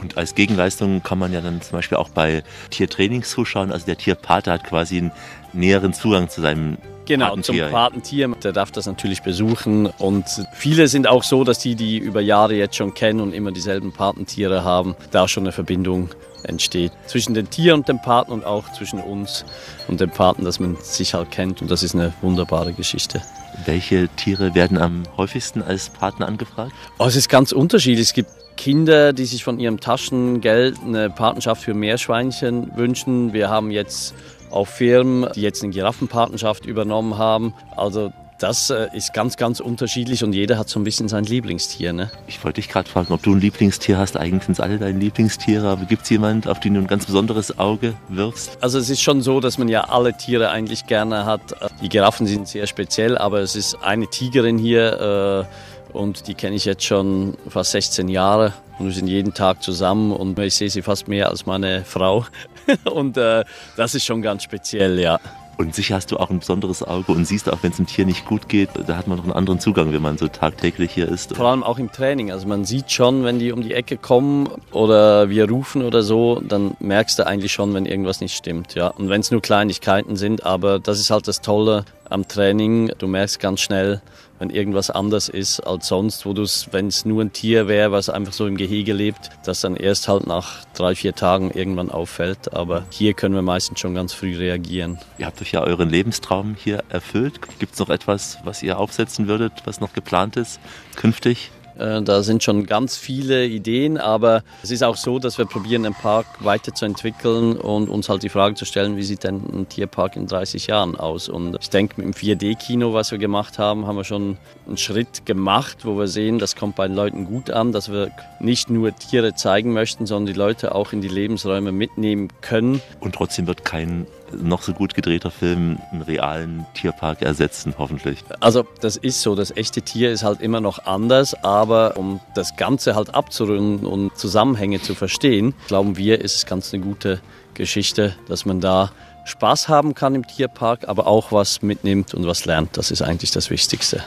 Und als Gegenleistung kann man ja dann zum Beispiel auch bei Tiertrainings zuschauen. Also der Tierpate hat quasi einen näheren Zugang zu seinem Genau, Patentier. zum Patentier. Der darf das natürlich besuchen. Und viele sind auch so, dass die, die über Jahre jetzt schon kennen und immer dieselben Patentiere haben, da schon eine Verbindung entsteht. Zwischen den Tieren und dem Paten und auch zwischen uns und dem Paten, dass man sich halt kennt. Und das ist eine wunderbare Geschichte. Welche Tiere werden am häufigsten als Paten angefragt? Oh, es ist ganz unterschiedlich. Es gibt Kinder, die sich von ihrem Taschengeld eine Patenschaft für Meerschweinchen wünschen. Wir haben jetzt auch Firmen, die jetzt eine Giraffenpatenschaft übernommen haben. Also das äh, ist ganz, ganz unterschiedlich und jeder hat so ein bisschen sein Lieblingstier. Ne? Ich wollte dich gerade fragen, ob du ein Lieblingstier hast. Eigentlich sind es alle deine Lieblingstiere, aber gibt es jemanden, auf den du ein ganz besonderes Auge wirfst? Also es ist schon so, dass man ja alle Tiere eigentlich gerne hat. Die Giraffen sind sehr speziell, aber es ist eine Tigerin hier äh, und die kenne ich jetzt schon fast 16 Jahre und wir sind jeden Tag zusammen und ich sehe sie fast mehr als meine Frau <laughs> und äh, das ist schon ganz speziell, ja. Und sicher hast du auch ein besonderes Auge und siehst auch, wenn es dem Tier nicht gut geht, da hat man noch einen anderen Zugang, wenn man so tagtäglich hier ist. Vor allem auch im Training. Also man sieht schon, wenn die um die Ecke kommen oder wir rufen oder so, dann merkst du eigentlich schon, wenn irgendwas nicht stimmt. Ja. Und wenn es nur Kleinigkeiten sind, aber das ist halt das Tolle am Training. Du merkst ganz schnell, wenn irgendwas anders ist als sonst, wo du es, wenn es nur ein Tier wäre, was einfach so im Gehege lebt, das dann erst halt nach drei, vier Tagen irgendwann auffällt. Aber hier können wir meistens schon ganz früh reagieren. Ihr habt euch ja euren Lebenstraum hier erfüllt. Gibt es noch etwas, was ihr aufsetzen würdet, was noch geplant ist, künftig? Äh, Da sind schon ganz viele Ideen, aber es ist auch so, dass wir probieren, den Park weiterzuentwickeln und uns halt die Frage zu stellen, wie sieht denn ein Tierpark in 30 Jahren aus? Und ich denke, mit dem 4D-Kino, was wir gemacht haben, haben wir schon einen Schritt gemacht, wo wir sehen, das kommt bei den Leuten gut an, dass wir nicht nur Tiere zeigen möchten, sondern die Leute auch in die Lebensräume mitnehmen können. Und trotzdem wird kein noch so gut gedrehter Film einen realen Tierpark ersetzen, hoffentlich. Also das ist so, das echte Tier ist halt immer noch anders, aber um das Ganze halt abzurunden und Zusammenhänge zu verstehen, glauben wir, ist es ganz eine gute Geschichte, dass man da Spaß haben kann im Tierpark, aber auch was mitnimmt und was lernt. Das ist eigentlich das Wichtigste.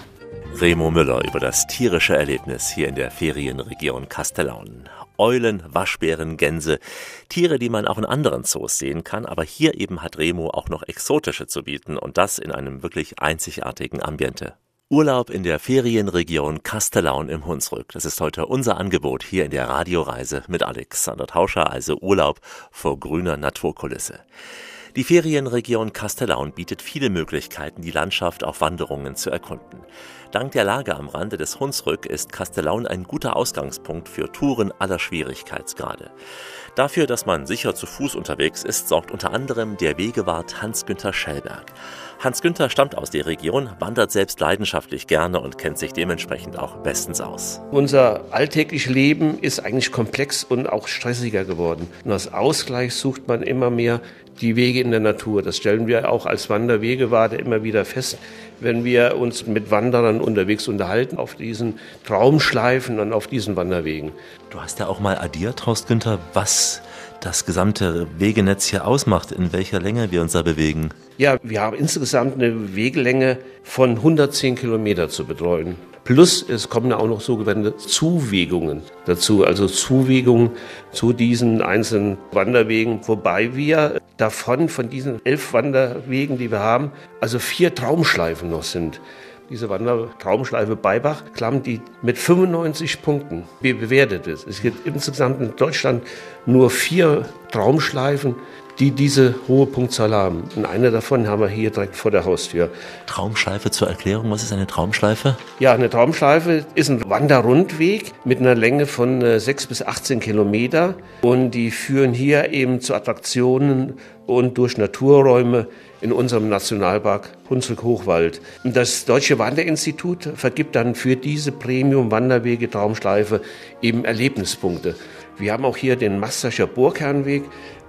Remo Müller über das tierische Erlebnis hier in der Ferienregion Kastellaun. Eulen, Waschbären, Gänse, Tiere, die man auch in anderen Zoos sehen kann, aber hier eben hat Remo auch noch exotische zu bieten und das in einem wirklich einzigartigen Ambiente. Urlaub in der Ferienregion Kastellaun im Hunsrück. Das ist heute unser Angebot hier in der Radioreise mit Alexander Tauscher, also Urlaub vor grüner Naturkulisse. Die Ferienregion Kastellaun bietet viele Möglichkeiten, die Landschaft auf Wanderungen zu erkunden. Dank der Lage am Rande des Hunsrück ist Kastellaun ein guter Ausgangspunkt für Touren aller Schwierigkeitsgrade. Dafür, dass man sicher zu Fuß unterwegs ist, sorgt unter anderem der Wegewart Hans-Günther Schellberg. Hans-Günther stammt aus der Region, wandert selbst leidenschaftlich gerne und kennt sich dementsprechend auch bestens aus. Unser alltägliches Leben ist eigentlich komplex und auch stressiger geworden. Und als Ausgleich sucht man immer mehr die Wege in der Natur. Das stellen wir auch als Wanderwegewarte immer wieder fest, wenn wir uns mit Wanderern unterwegs unterhalten auf diesen Traumschleifen und auf diesen Wanderwegen. Du hast ja auch mal addiert, Horst Günther, was das gesamte Wegenetz hier ausmacht, in welcher Länge wir uns da bewegen. Ja, wir haben insgesamt eine Wegelänge von 110 Kilometer zu betreuen. Plus es kommen auch noch sogenannte Zuwegungen dazu, also Zuwegungen zu diesen einzelnen Wanderwegen, wobei wir davon, von diesen elf Wanderwegen, die wir haben, also vier Traumschleifen noch sind. Diese Wandertraumschleife Beibach, Klamm, die mit 95 Punkten bewertet ist. Es gibt insgesamt in Deutschland nur vier Traumschleifen, die diese hohe Punktzahl haben. Und eine davon haben wir hier direkt vor der Haustür. Traumschleife zur Erklärung, was ist eine Traumschleife? Ja, eine Traumschleife ist ein Wanderrundweg mit einer Länge von äh, 6 bis 18 Kilometer. Und die führen hier eben zu Attraktionen und durch Naturräume in unserem Nationalpark Hunsrück-Hochwald. Das Deutsche Wanderinstitut vergibt dann für diese Premium-Wanderwege Traumschleife eben Erlebnispunkte. Wir haben auch hier den Masterscher Burgherrenweg.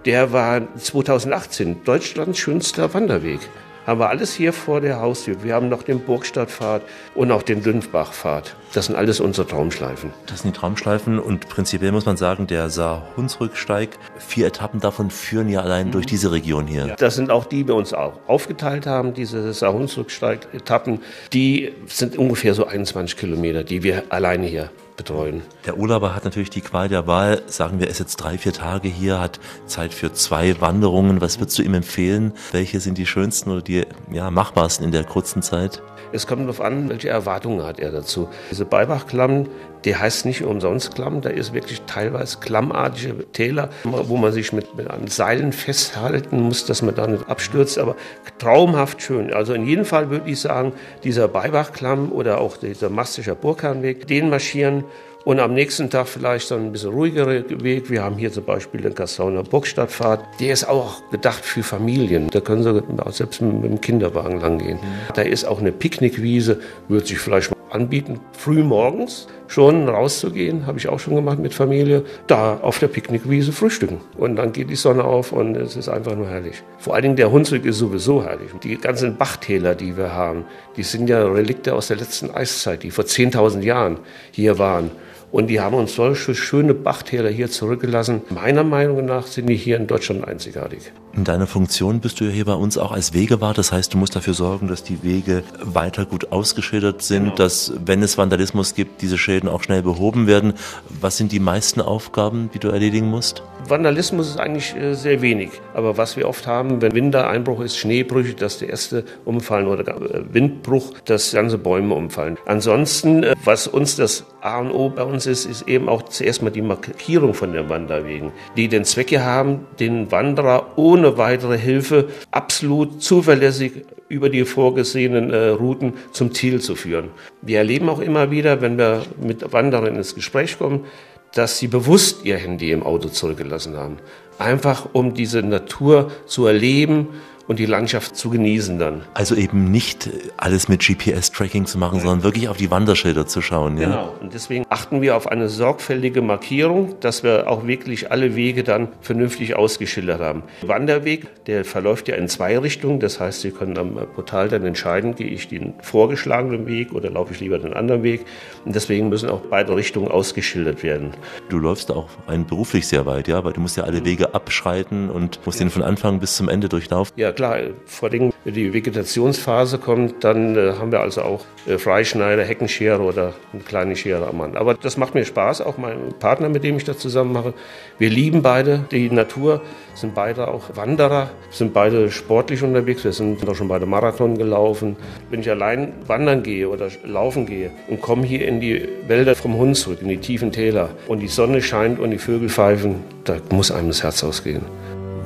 Der war 2018 Deutschlands schönster Wanderweg. Haben wir alles hier vor der Haustür. Wir haben noch den Burgstadtpfad und auch den Dünfbachpfad. Das sind alles unsere Traumschleifen. Das sind die Traumschleifen und prinzipiell muss man sagen, der Saar-Hunsrück-Steig, vier Etappen davon führen ja allein durch diese Region hier. Das sind auch die, die wir uns auch aufgeteilt haben, diese Saar-Hunsrück-Steig-Etappen. Die sind ungefähr so 21 Kilometer, die wir alleine hier betreuen. Der Urlauber hat natürlich die Qual der Wahl. Sagen wir, er ist jetzt drei, vier Tage hier, hat Zeit für zwei Wanderungen. Was würdest du ihm empfehlen? Welche sind die schönsten oder die ja, machbarsten in der kurzen Zeit? Es kommt darauf an, welche Erwartungen hat er dazu. Diese Beibachklamm, der heißt nicht umsonst Klamm, da ist wirklich teilweise klammartige Täler, wo man sich mit, mit an Seilen festhalten muss, dass man da nicht abstürzt, aber traumhaft schön. Also in jedem Fall würde ich sagen, dieser Beibachklamm oder auch dieser Mastischer Burgherrenweg, den marschieren und am nächsten Tag vielleicht dann ein bisschen ruhigere Weg. Wir haben hier zum Beispiel den Kassauner Burgstadtpfad. Der ist auch gedacht für Familien. Da können Sie auch selbst mit dem Kinderwagen langgehen. Mhm. Da ist auch eine Picknickwiese, würde sich vielleicht mal anbieten, früh morgens schon rauszugehen, habe ich auch schon gemacht mit Familie, da auf der Picknickwiese frühstücken. Und dann geht die Sonne auf und es ist einfach nur herrlich. Vor allen Dingen der Hunsrück ist sowieso herrlich. Die ganzen Bachtäler, die wir haben, die sind ja Relikte aus der letzten Eiszeit, die vor 10.000 Jahren hier waren. Und die haben uns solche schöne Bachtäler hier zurückgelassen. Meiner Meinung nach sind die hier in Deutschland einzigartig. In deiner Funktion bist du ja hier bei uns auch als Wegewart. Das heißt, du musst dafür sorgen, dass die Wege weiter gut ausgeschildert sind, genau. dass, wenn es Vandalismus gibt, diese Schäden auch schnell behoben werden. Was sind die meisten Aufgaben, die du erledigen musst? Vandalismus ist eigentlich sehr wenig. Aber was wir oft haben, wenn Wintereinbruch ist, Schneebrüche, dass die Äste umfallen oder Windbruch, dass ganze Bäume umfallen. Ansonsten, was uns das A und O bei uns Ganze ist, ist eben auch zuerst mal die Markierung von den Wanderwegen, die den Zwecke haben, den Wanderer ohne weitere Hilfe absolut zuverlässig über die vorgesehenen äh, Routen zum Ziel zu führen. Wir erleben auch immer wieder, wenn wir mit Wanderern ins Gespräch kommen, dass sie bewusst ihr Handy im Auto zurückgelassen haben. Einfach um diese Natur zu erleben und die Landschaft zu genießen dann. Also eben nicht alles mit GPS-Tracking zu machen, sondern wirklich auf die Wanderschilder zu schauen. Ja? Genau. Und deswegen achten wir auf eine sorgfältige Markierung, dass wir auch wirklich alle Wege dann vernünftig ausgeschildert haben. Wanderweg, der verläuft ja in zwei Richtungen. Das heißt, Sie können am Portal dann entscheiden, gehe ich den vorgeschlagenen Weg oder laufe ich lieber den anderen Weg. Und deswegen müssen auch beide Richtungen ausgeschildert werden. Du läufst auch beruflich sehr weit, ja, weil du musst ja alle Wege abschreiten und musst den von Anfang bis zum Ende durchlaufen. Ja, klar, vor allem, wenn die Vegetationsphase kommt, dann äh, haben wir also auch äh, Freischneider, Heckenschere oder eine kleine Schere am Mann. Aber das macht mir Spaß, auch mein Partner, mit dem ich das zusammen mache. Wir lieben beide die Natur, sind beide auch Wanderer, sind beide sportlich unterwegs. Wir sind auch schon beide Marathon gelaufen. Wenn ich allein wandern gehe oder laufen gehe und komme hier in die Wälder vom Hunsrück, in die tiefen Täler und die Sonne scheint und die Vögel pfeifen, da muss einem das Herz ausgehen.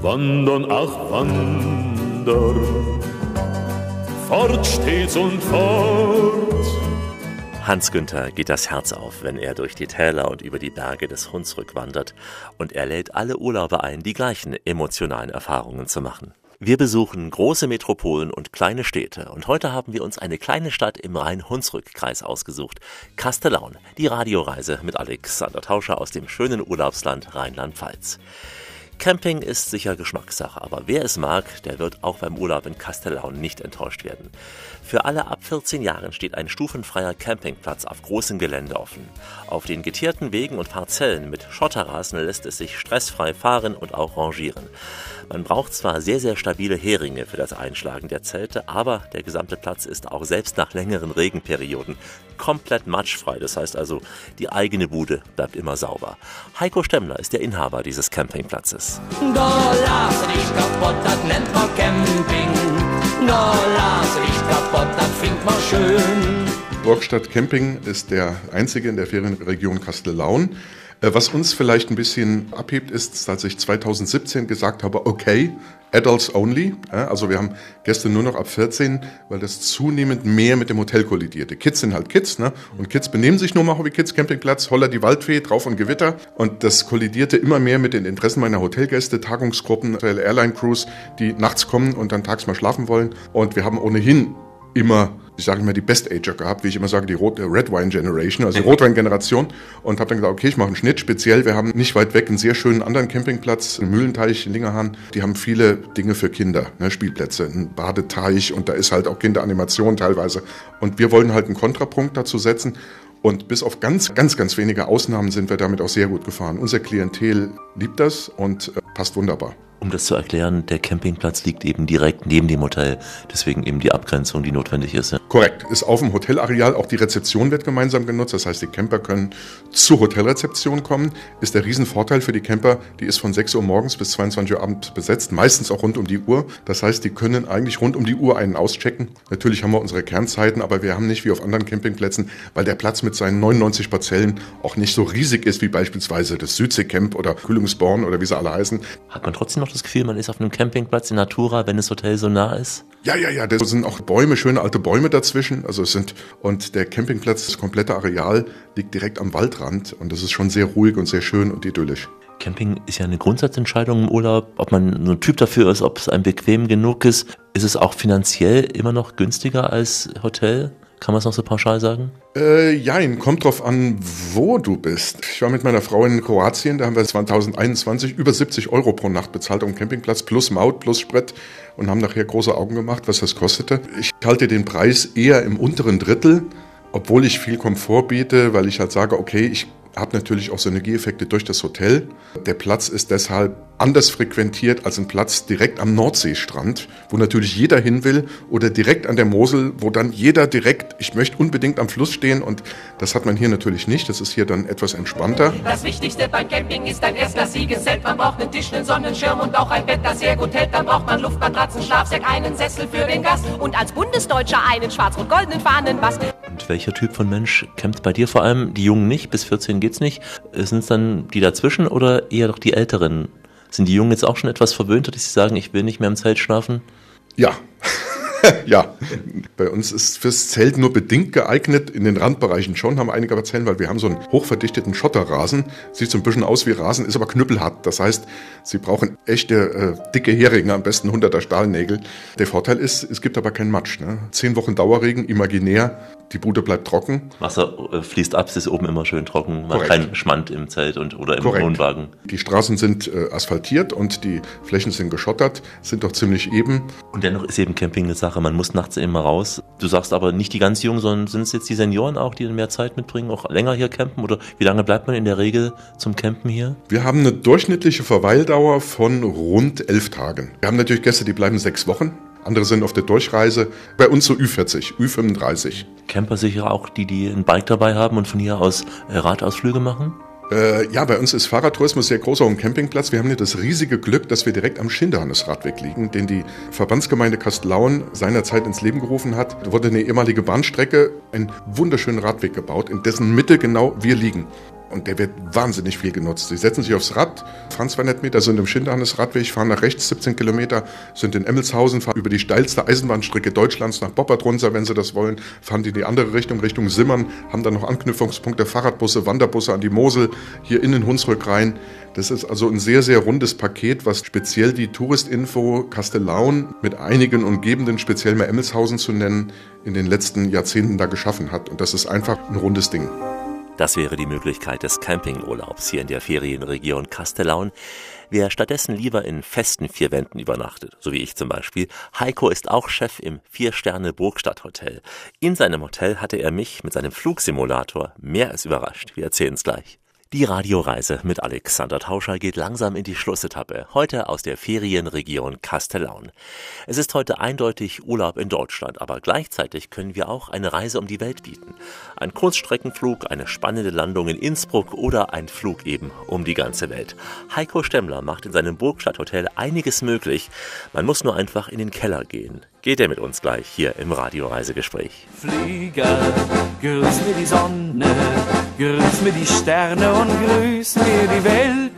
Wandern, ach Wander, fort stets und fort. Hans Günther geht das Herz auf, wenn er durch die Täler und über die Berge des Hunsrück wandert, und er lädt alle Urlauber ein, die gleichen emotionalen Erfahrungen zu machen. Wir besuchen große Metropolen und kleine Städte und heute haben wir uns eine kleine Stadt im Rhein-Hunsrück-Kreis ausgesucht. Kastellaun, die Radioreise mit Alexander Tauscher aus dem schönen Urlaubsland Rheinland-Pfalz. Camping ist sicher Geschmackssache, aber wer es mag, der wird auch beim Urlaub in Castellaun nicht enttäuscht werden. Für alle ab 14 Jahren steht ein stufenfreier Campingplatz auf großem Gelände offen. Auf den getierten Wegen und Parzellen mit Schotterrasen lässt es sich stressfrei fahren und auch rangieren. Man braucht zwar sehr, sehr stabile Heringe für das Einschlagen der Zelte, aber der gesamte Platz ist auch selbst nach längeren Regenperioden komplett matschfrei. Das heißt also, die eigene Bude bleibt immer sauber. Heiko Stemmler ist der Inhaber dieses Campingplatzes. Da lass kaputt, das nennt man Camping. Da lass dich kaputt, das findet man schön. Burgstadt Camping ist der einzige in der Ferienregion Kastellaun. Äh, Was uns vielleicht ein bisschen abhebt, ist, dass ich 2017 gesagt habe, okay, Adults only. Ja, Also wir haben Gäste nur noch ab 14, weil das zunehmend mehr mit dem Hotel kollidierte. Kids sind halt Kids, ne? Und Kids benehmen sich nur mal wie Kids, Campingplatz, Holler die Waldfee, drauf und Gewitter. Und das kollidierte immer mehr mit den Interessen meiner Hotelgäste, Tagungsgruppen, Airline Crews, die nachts kommen und dann tags mal schlafen wollen. Und wir haben ohnehin immer, ich sage immer, die Best Ager gehabt, wie ich immer sage, die Rot Red Wine Generation, also die Rotwein-Generation. Und habe dann gesagt, okay, ich mache einen Schnitt. Speziell, wir haben nicht weit weg einen sehr schönen anderen Campingplatz, einen Mühlenteich in Lingerhahn. Die haben viele Dinge für Kinder, ne, Spielplätze, einen Badeteich und da ist halt auch Kinderanimation teilweise. Und wir wollen halt einen Kontrapunkt dazu setzen. Und bis auf ganz, ganz, ganz wenige Ausnahmen sind wir damit auch sehr gut gefahren. Unser Klientel liebt das und äh, passt wunderbar. Um das zu erklären, der Campingplatz liegt eben direkt neben dem Hotel, deswegen eben die Abgrenzung, die notwendig ist. ja. Korrekt. Ist auf dem Hotelareal, auch die Rezeption wird gemeinsam genutzt. Das heißt, die Camper können zur Hotelrezeption kommen. Ist der Riesenvorteil für die Camper, die ist von 6 Uhr morgens bis 22 Uhr abends besetzt, meistens auch rund um die Uhr. Das heißt, die können eigentlich rund um die Uhr einen auschecken. Natürlich haben wir unsere Kernzeiten, aber wir haben nicht wie auf anderen Campingplätzen, weil der Platz mit seinen 99 Parzellen auch nicht so riesig ist wie beispielsweise das Südseecamp oder Kühlungsborn oder wie sie alle heißen. Hat man trotzdem noch das Gefühl, man ist auf einem Campingplatz in Natura, wenn das Hotel so nah ist? Ja, ja, ja, da sind auch Bäume, schöne alte Bäume dazwischen. Also es sind, und der Campingplatz, das komplette Areal liegt direkt am Waldrand und das ist schon sehr ruhig und sehr schön und idyllisch. Camping ist ja eine Grundsatzentscheidung im Urlaub, ob man so ein Typ dafür ist, ob es einem bequem genug ist. Ist es auch finanziell immer noch günstiger als Hotel? Kann man es noch so pauschal sagen? Äh, jein, kommt drauf an, wo du bist. Ich war mit meiner Frau in Kroatien, da haben wir 2021 über 70 Euro pro Nacht bezahlt am Campingplatz, plus Maut, plus Sprit und haben nachher große Augen gemacht, was das kostete. Ich halte den Preis eher im unteren Drittel, obwohl ich viel Komfort biete, weil ich halt sage, okay, ich habe natürlich auch Synergieeffekte durch das Hotel. Der Platz ist deshalb anders frequentiert als ein Platz direkt am Nordseestrand, wo natürlich jeder hin will, oder direkt an der Mosel, wo dann jeder direkt, ich möchte unbedingt am Fluss stehen und das hat man hier natürlich nicht. Das ist hier dann etwas entspannter. Das Wichtigste beim Camping ist ein erstklassiges Zelt. Man braucht einen Tisch, einen Sonnenschirm und auch ein Bett, das sehr gut hält. Dann braucht man Luftmatratzen, Schlafsack, einen Sessel für den Gast. Und als Bundesdeutscher einen schwarz-rot-goldenen Fahnenmast. Und welcher Typ von Mensch campt bei dir vor allem? Die Jungen nicht, bis 14 geht's nicht. Sind es dann die dazwischen oder eher doch die Älteren? Sind die Jungen jetzt auch schon etwas verwöhnter, dass sie sagen, ich will nicht mehr im Zelt schlafen? Ja. <laughs> ja, bei uns ist fürs Zelt nur bedingt geeignet. In den Randbereichen schon haben einige erzählen, weil wir haben so einen hochverdichteten Schotterrasen. Sieht so ein bisschen aus wie Rasen, ist aber knüppelhart. Das heißt, sie brauchen echte äh, dicke Heringe, am besten 100er Stahlnägel. Der Vorteil ist, es gibt aber keinen Matsch. Ne? Zehn Wochen Dauerregen, imaginär. Die Bude bleibt trocken. Wasser äh, fließt ab, es ist oben immer schön trocken. Man hat keinen Schmand im Zelt und, oder im Korrekt. Wohnwagen. Die Straßen sind äh, asphaltiert und die Flächen sind geschottert, sind doch ziemlich eben. Und dennoch ist eben Camping eine Sache, man muss nachts immer raus. Du sagst aber nicht die ganz Jungen, sondern sind es jetzt die Senioren auch, die mehr Zeit mitbringen, auch länger hier campen? Oder wie lange bleibt man in der Regel zum Campen hier? Wir haben eine durchschnittliche Verweildauer von rund elf Tagen. Wir haben natürlich Gäste, die bleiben sechs Wochen. Andere sind auf der Durchreise. Bei uns so Ü40, Ü35. Camper sicher auch die, die ein Bike dabei haben und von hier aus äh, Radausflüge machen? Äh, ja, bei uns ist Fahrradtourismus sehr groß auf dem Campingplatz. Wir haben hier das riesige Glück, dass wir direkt am Schinderhannes-Radweg liegen, den die Verbandsgemeinde Kastellaun seinerzeit ins Leben gerufen hat. Da wurde eine ehemalige Bahnstrecke, ein wunderschöner Radweg gebaut, in dessen Mitte genau wir liegen. Und der wird wahnsinnig viel genutzt. Sie setzen sich aufs Rad, fahren 200 Meter, sind im Schinderhannes Radweg, fahren nach rechts 17 Kilometer, sind in Emmelshausen, fahren über die steilste Eisenbahnstrecke Deutschlands nach Boppert runter, wenn sie das wollen, fahren die in die andere Richtung, Richtung Simmern, haben dann noch Anknüpfungspunkte, Fahrradbusse, Wanderbusse an die Mosel, hier in den Hunsrück rein. Das ist also ein sehr, sehr rundes Paket, was speziell die Touristinfo Kastellaun mit einigen Umgebenden, speziell mal Emmelshausen zu nennen, in den letzten Jahrzehnten da geschaffen hat. Und das ist einfach ein rundes Ding. Das wäre die Möglichkeit des Campingurlaubs hier in der Ferienregion Kastellaun. Wer stattdessen lieber in festen vier Wänden übernachtet, so wie ich zum Beispiel, Heiko ist auch Chef im Vier-Sterne Burgstadt Hotel. In seinem Hotel hatte er mich mit seinem Flugsimulator mehr als überrascht. Wir erzählen es gleich. Die Radioreise mit Alexander Tauscher geht langsam in die Schlussetappe, heute aus der Ferienregion Kastellaun. Es ist heute eindeutig Urlaub in Deutschland, aber gleichzeitig können wir auch eine Reise um die Welt bieten. Ein Kurzstreckenflug, eine spannende Landung in Innsbruck oder ein Flug eben um die ganze Welt. Heiko Stemmler macht in seinem Burgstadthotel einiges möglich. Man muss nur einfach in den Keller gehen. Geht er mit uns gleich hier im Radioreisegespräch. Flieger, grüß mir die Sonne, grüß mir die Sterne und grüß mir die Welt.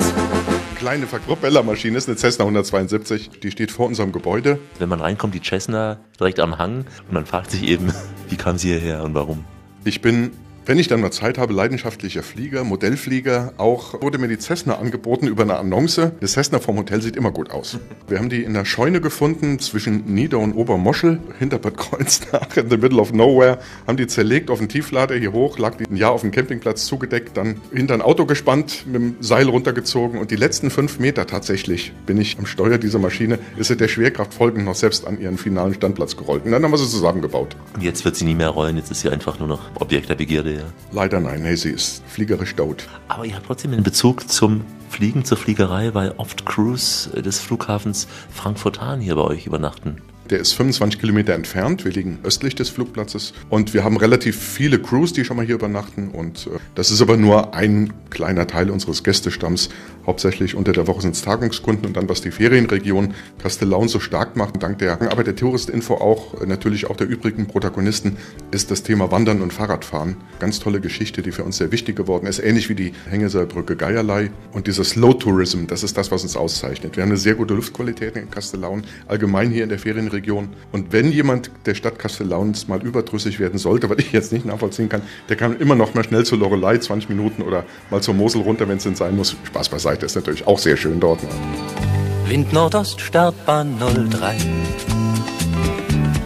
Kleine Propellermaschine ist eine Cessna 172, die steht vor unserem Gebäude. Wenn man reinkommt, die Cessna direkt am Hang und man fragt sich eben, <laughs> wie kam sie hierher und warum? Ich bin wenn ich dann mal Zeit habe, leidenschaftlicher Flieger, Modellflieger. Auch wurde mir die Cessna angeboten über eine Annonce. Das Cessna vom Hotel sieht immer gut aus. Wir haben die in der Scheune gefunden zwischen Nieder- und Obermoschel, hinter Bad Kreuznach, in the middle of nowhere. Haben die zerlegt auf den Tieflader hier hoch, lag die ein Jahr auf dem Campingplatz zugedeckt, dann hinter ein Auto gespannt, mit dem Seil runtergezogen und die letzten fünf Meter tatsächlich bin ich am Steuer dieser Maschine, ist sie der Schwerkraft folgend noch selbst an ihren finalen Standplatz gerollt. Und dann haben wir sie zusammengebaut. Und jetzt wird sie nie mehr rollen, jetzt ist sie einfach nur noch Objekt der Begierde ja. Leider nein, nee, sie ist fliegerisch tot. Aber ihr habt trotzdem einen Bezug zum Fliegen, zur Fliegerei, weil oft Crews des Flughafens Frankfurt-Hahn hier bei euch übernachten. Der ist 25 Kilometer entfernt. Wir liegen östlich des Flugplatzes und wir haben relativ viele Crews, die schon mal hier übernachten. Und äh, das ist aber nur ein kleiner Teil unseres Gästestamms. Hauptsächlich unter der Woche sind es Tagungskunden und dann, was die Ferienregion Kastellaun so stark macht, dank der Arbeit der Touristinfo auch, äh, natürlich auch der übrigen Protagonisten, ist das Thema Wandern und Fahrradfahren. Ganz tolle Geschichte, die für uns sehr wichtig geworden ist. Ähnlich wie die Hängeseilbrücke Geierlei. Und dieser Slow Tourism, das ist das, was uns auszeichnet. Wir haben eine sehr gute Luftqualität in Kastellaun, allgemein hier in der Ferienregion. Und wenn jemand der Stadt Kastellauns mal überdrüssig werden sollte, was ich jetzt nicht nachvollziehen kann, der kann immer noch mal schnell zur Lorelei, 20 Minuten oder mal zur Mosel runter, wenn es denn sein muss. Spaß beiseite, ist natürlich auch sehr schön dort. Ne? Wind Nordost, Startbahn 03.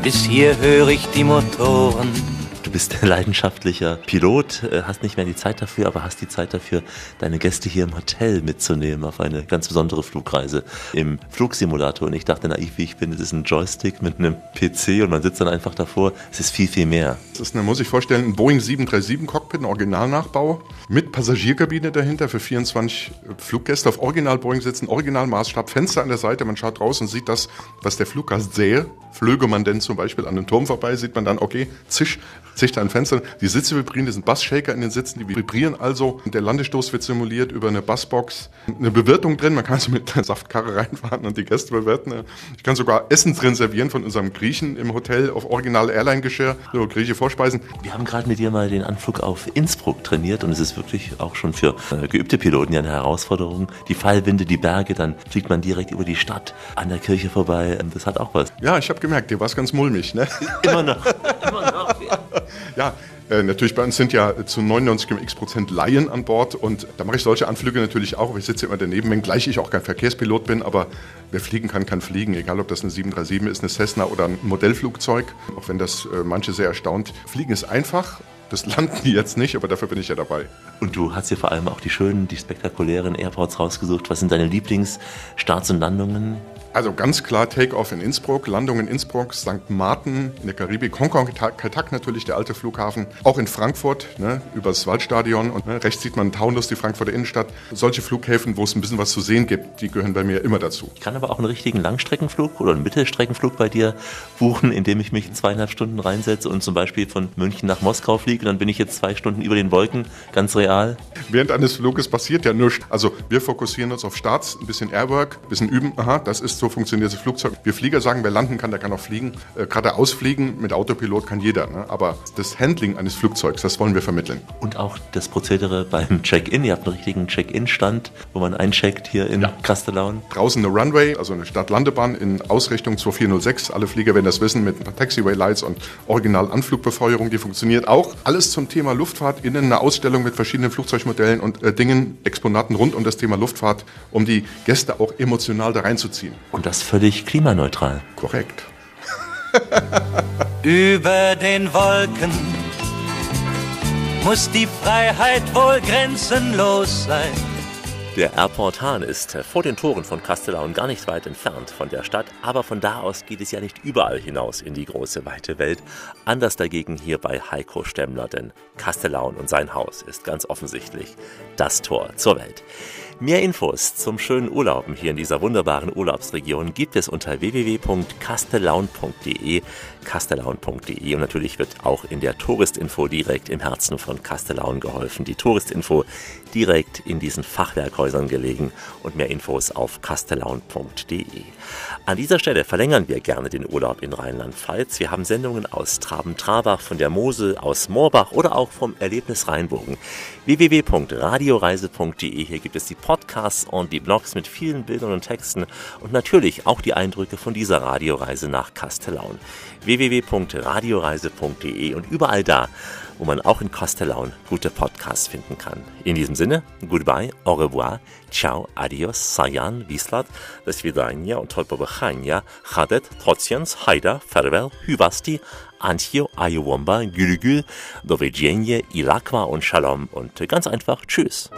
Bis hier höre ich die Motoren. Bist leidenschaftlicher Pilot, äh, hast nicht mehr die Zeit dafür, aber hast die Zeit dafür, deine Gäste hier im Hotel mitzunehmen auf eine ganz besondere Flugreise im Flugsimulator. Und ich dachte naiv, wie ich bin, es ist ein Joystick mit einem PC und man sitzt dann einfach davor. Es ist viel, viel mehr. Das ist, eine, muss ich vorstellen, ein Boeing 737 Cockpit, ein Originalnachbau mit Passagierkabine dahinter für 24 Fluggäste auf Original Boeing sitzen, Originalmaßstab, Fenster an der Seite, man schaut raus und sieht das, was der Fluggast sähe. flöge man denn zum Beispiel an einem Turm vorbei, sieht man dann, okay, zisch, zisch da ein Fenster. Die Sitze vibrieren, das sind Bassshaker in den Sitzen, die vibrieren also. Der Landestoß wird simuliert über eine Bassbox. Eine Bewirtung drin, man kann also mit einer Saftkarre <laughs> reinfahren und die Gäste bewirten. Ich kann sogar Essen drin servieren von unserem Griechen im Hotel auf original Airline-Geschirr, so griechische Vorspeisen. Wir haben gerade mit dir mal den Anflug auf Innsbruck trainiert und es ist wirklich auch schon für äh, geübte Piloten ja eine Herausforderung. Die Fallwinde, die Berge, dann fliegt man direkt über die Stadt an der Kirche vorbei. Das hat auch was. Ja, ich habe gemerkt, dir war es ganz mulmig. Ne? Immer noch. <laughs> Immer noch. Ja, <laughs> äh, natürlich bei uns sind ja zu 99,x Prozent Laien an Bord und da mache ich solche Anflüge natürlich auch. Ich sitze immer daneben, wenngleich ich auch kein Verkehrspilot bin, aber wer fliegen kann, kann fliegen. Egal, ob das eine 737 ist, eine Cessna oder ein Modellflugzeug. Auch wenn das äh, manche sehr erstaunt. Fliegen ist einfach. Das <laughs> landen die jetzt nicht, aber dafür bin ich ja dabei. Und du hast dir vor allem auch die schönen, die spektakulären Airports rausgesucht. Was sind deine Lieblingsstarts und Landungen? Also ganz klar Take-off in Innsbruck, Landung in Innsbruck, St. Martin in der Karibik, Hongkong, Kaltak natürlich, der alte Flughafen, auch in Frankfurt, ne, übers Waldstadion und ne, rechts sieht man Taunus, die Frankfurter Innenstadt. Solche Flughäfen, wo es ein bisschen was zu sehen gibt, die gehören bei mir immer dazu. Ich kann aber auch einen richtigen Langstreckenflug oder einen Mittelstreckenflug bei dir buchen, indem ich mich in zweieinhalb Stunden reinsetze und zum Beispiel von München nach Moskau fliege dann bin ich jetzt zwei Stunden über den Wolken, ganz real. Während eines Fluges passiert ja nichts. Also wir fokussieren uns auf Starts, ein bisschen Airwork, ein bisschen üben, aha, das ist so funktioniert das Flugzeug. Wir Flieger sagen, wer landen kann, der kann auch fliegen. Äh, Gerade ausfliegen mit Autopilot kann jeder. Ne? Aber das Handling eines Flugzeugs, das wollen wir vermitteln. Und auch das Prozedere beim Check-in. Ihr habt einen richtigen Check-in-Stand, wo man eincheckt hier in ja. Castellaun. Draußen eine Runway, also eine Startlandebahn in Ausrichtung 2406. Alle Flieger werden das wissen mit ein paar Taxiway-Lights und Original-Anflugbefeuerung. Die funktioniert auch. Alles zum Thema Luftfahrt. Innen eine Ausstellung mit verschiedenen Flugzeugmodellen und äh, Dingen, Exponaten rund um das Thema Luftfahrt, um die Gäste auch emotional da reinzuziehen. Und das völlig klimaneutral. Korrekt. <laughs> Über den Wolken muss die Freiheit wohl grenzenlos sein. Der Airport Hahn ist vor den Toren von Castellaun gar nicht weit entfernt von der Stadt, aber von da aus geht es ja nicht überall hinaus in die große weite Welt. Anders dagegen hier bei Heiko Stemmler, denn Castellaun und sein Haus ist ganz offensichtlich das Tor zur Welt. Mehr Infos zum schönen Urlauben hier in dieser wunderbaren Urlaubsregion gibt es unter www.castellaun.de, castellaun.de und natürlich wird auch in der Touristinfo direkt im Herzen von Castellaun geholfen. Die Touristinfo direkt in diesen Fachwerkhäusern gelegen und mehr Infos auf castellaun.de. An dieser Stelle verlängern wir gerne den Urlaub in Rheinland-Pfalz. Wir haben Sendungen aus Traben-Trabach, von der Mosel, aus Moorbach oder auch vom Erlebnis Rheinbogen. www.radioreise.de. Hier gibt es die Podcasts und die Blogs mit vielen Bildern und Texten und natürlich auch die Eindrücke von dieser Radioreise nach Castellaun. www.radioreise.de und überall da, wo man auch in Kostelaun gute Podcasts finden kann. In diesem Sinne, goodbye, au revoir, ciao, adios, sayan, wislat, das vidania und tolpobachania, Hadet, trotziens, haida, farewell, hyvasti, antio, ayuwomba, gülgül, dovidjenje, ilakwa und shalom und ganz einfach, tschüss.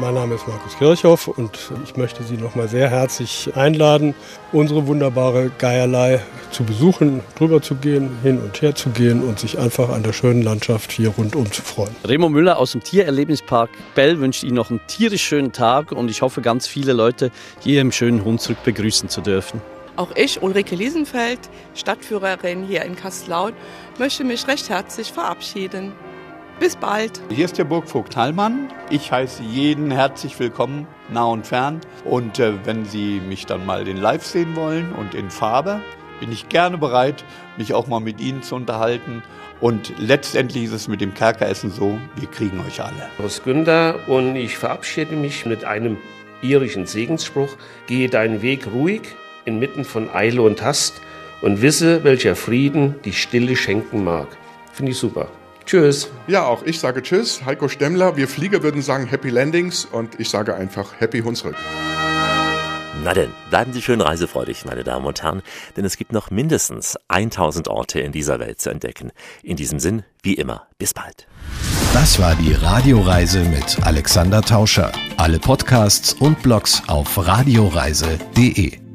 Mein Name ist Markus Kirchhoff und ich möchte Sie noch mal sehr herzlich einladen, unsere wunderbare Geierlei zu besuchen, drüber zu gehen, hin und her zu gehen und sich einfach an der schönen Landschaft hier rundum zu freuen. Remo Müller aus dem Tiererlebnispark Bell wünscht Ihnen noch einen tierisch schönen Tag und ich hoffe, ganz viele Leute hier im schönen Hunsrück begrüßen zu dürfen. Auch ich, Ulrike Liesenfeld, Stadtführerin hier in Kastellaun, möchte mich recht herzlich verabschieden. Bis bald. Hier ist der Burgvogt Hallmann. Ich heiße jeden herzlich willkommen, nah und fern. Und äh, wenn Sie mich dann mal in Live sehen wollen und in Farbe, bin ich gerne bereit, mich auch mal mit Ihnen zu unterhalten. Und letztendlich ist es mit dem Kerkeressen so, wir kriegen euch alle. Aus Günther und ich verabschiede mich mit einem irischen Segensspruch. Gehe deinen Weg ruhig inmitten von Eile und Hast und wisse, welcher Frieden die Stille schenken mag. Finde ich super. Tschüss. Ja, auch ich sage Tschüss. Heiko Stemmler. Wir Flieger würden sagen Happy Landings und ich sage einfach Happy Hunsrück. Na denn, bleiben Sie schön reisefreudig, meine Damen und Herren, denn es gibt noch mindestens 1000 Orte in dieser Welt zu entdecken. In diesem Sinn, wie immer, bis bald. Das war die Radioreise mit Alexander Tauscher. Alle Podcasts und Blogs auf radioreise.de.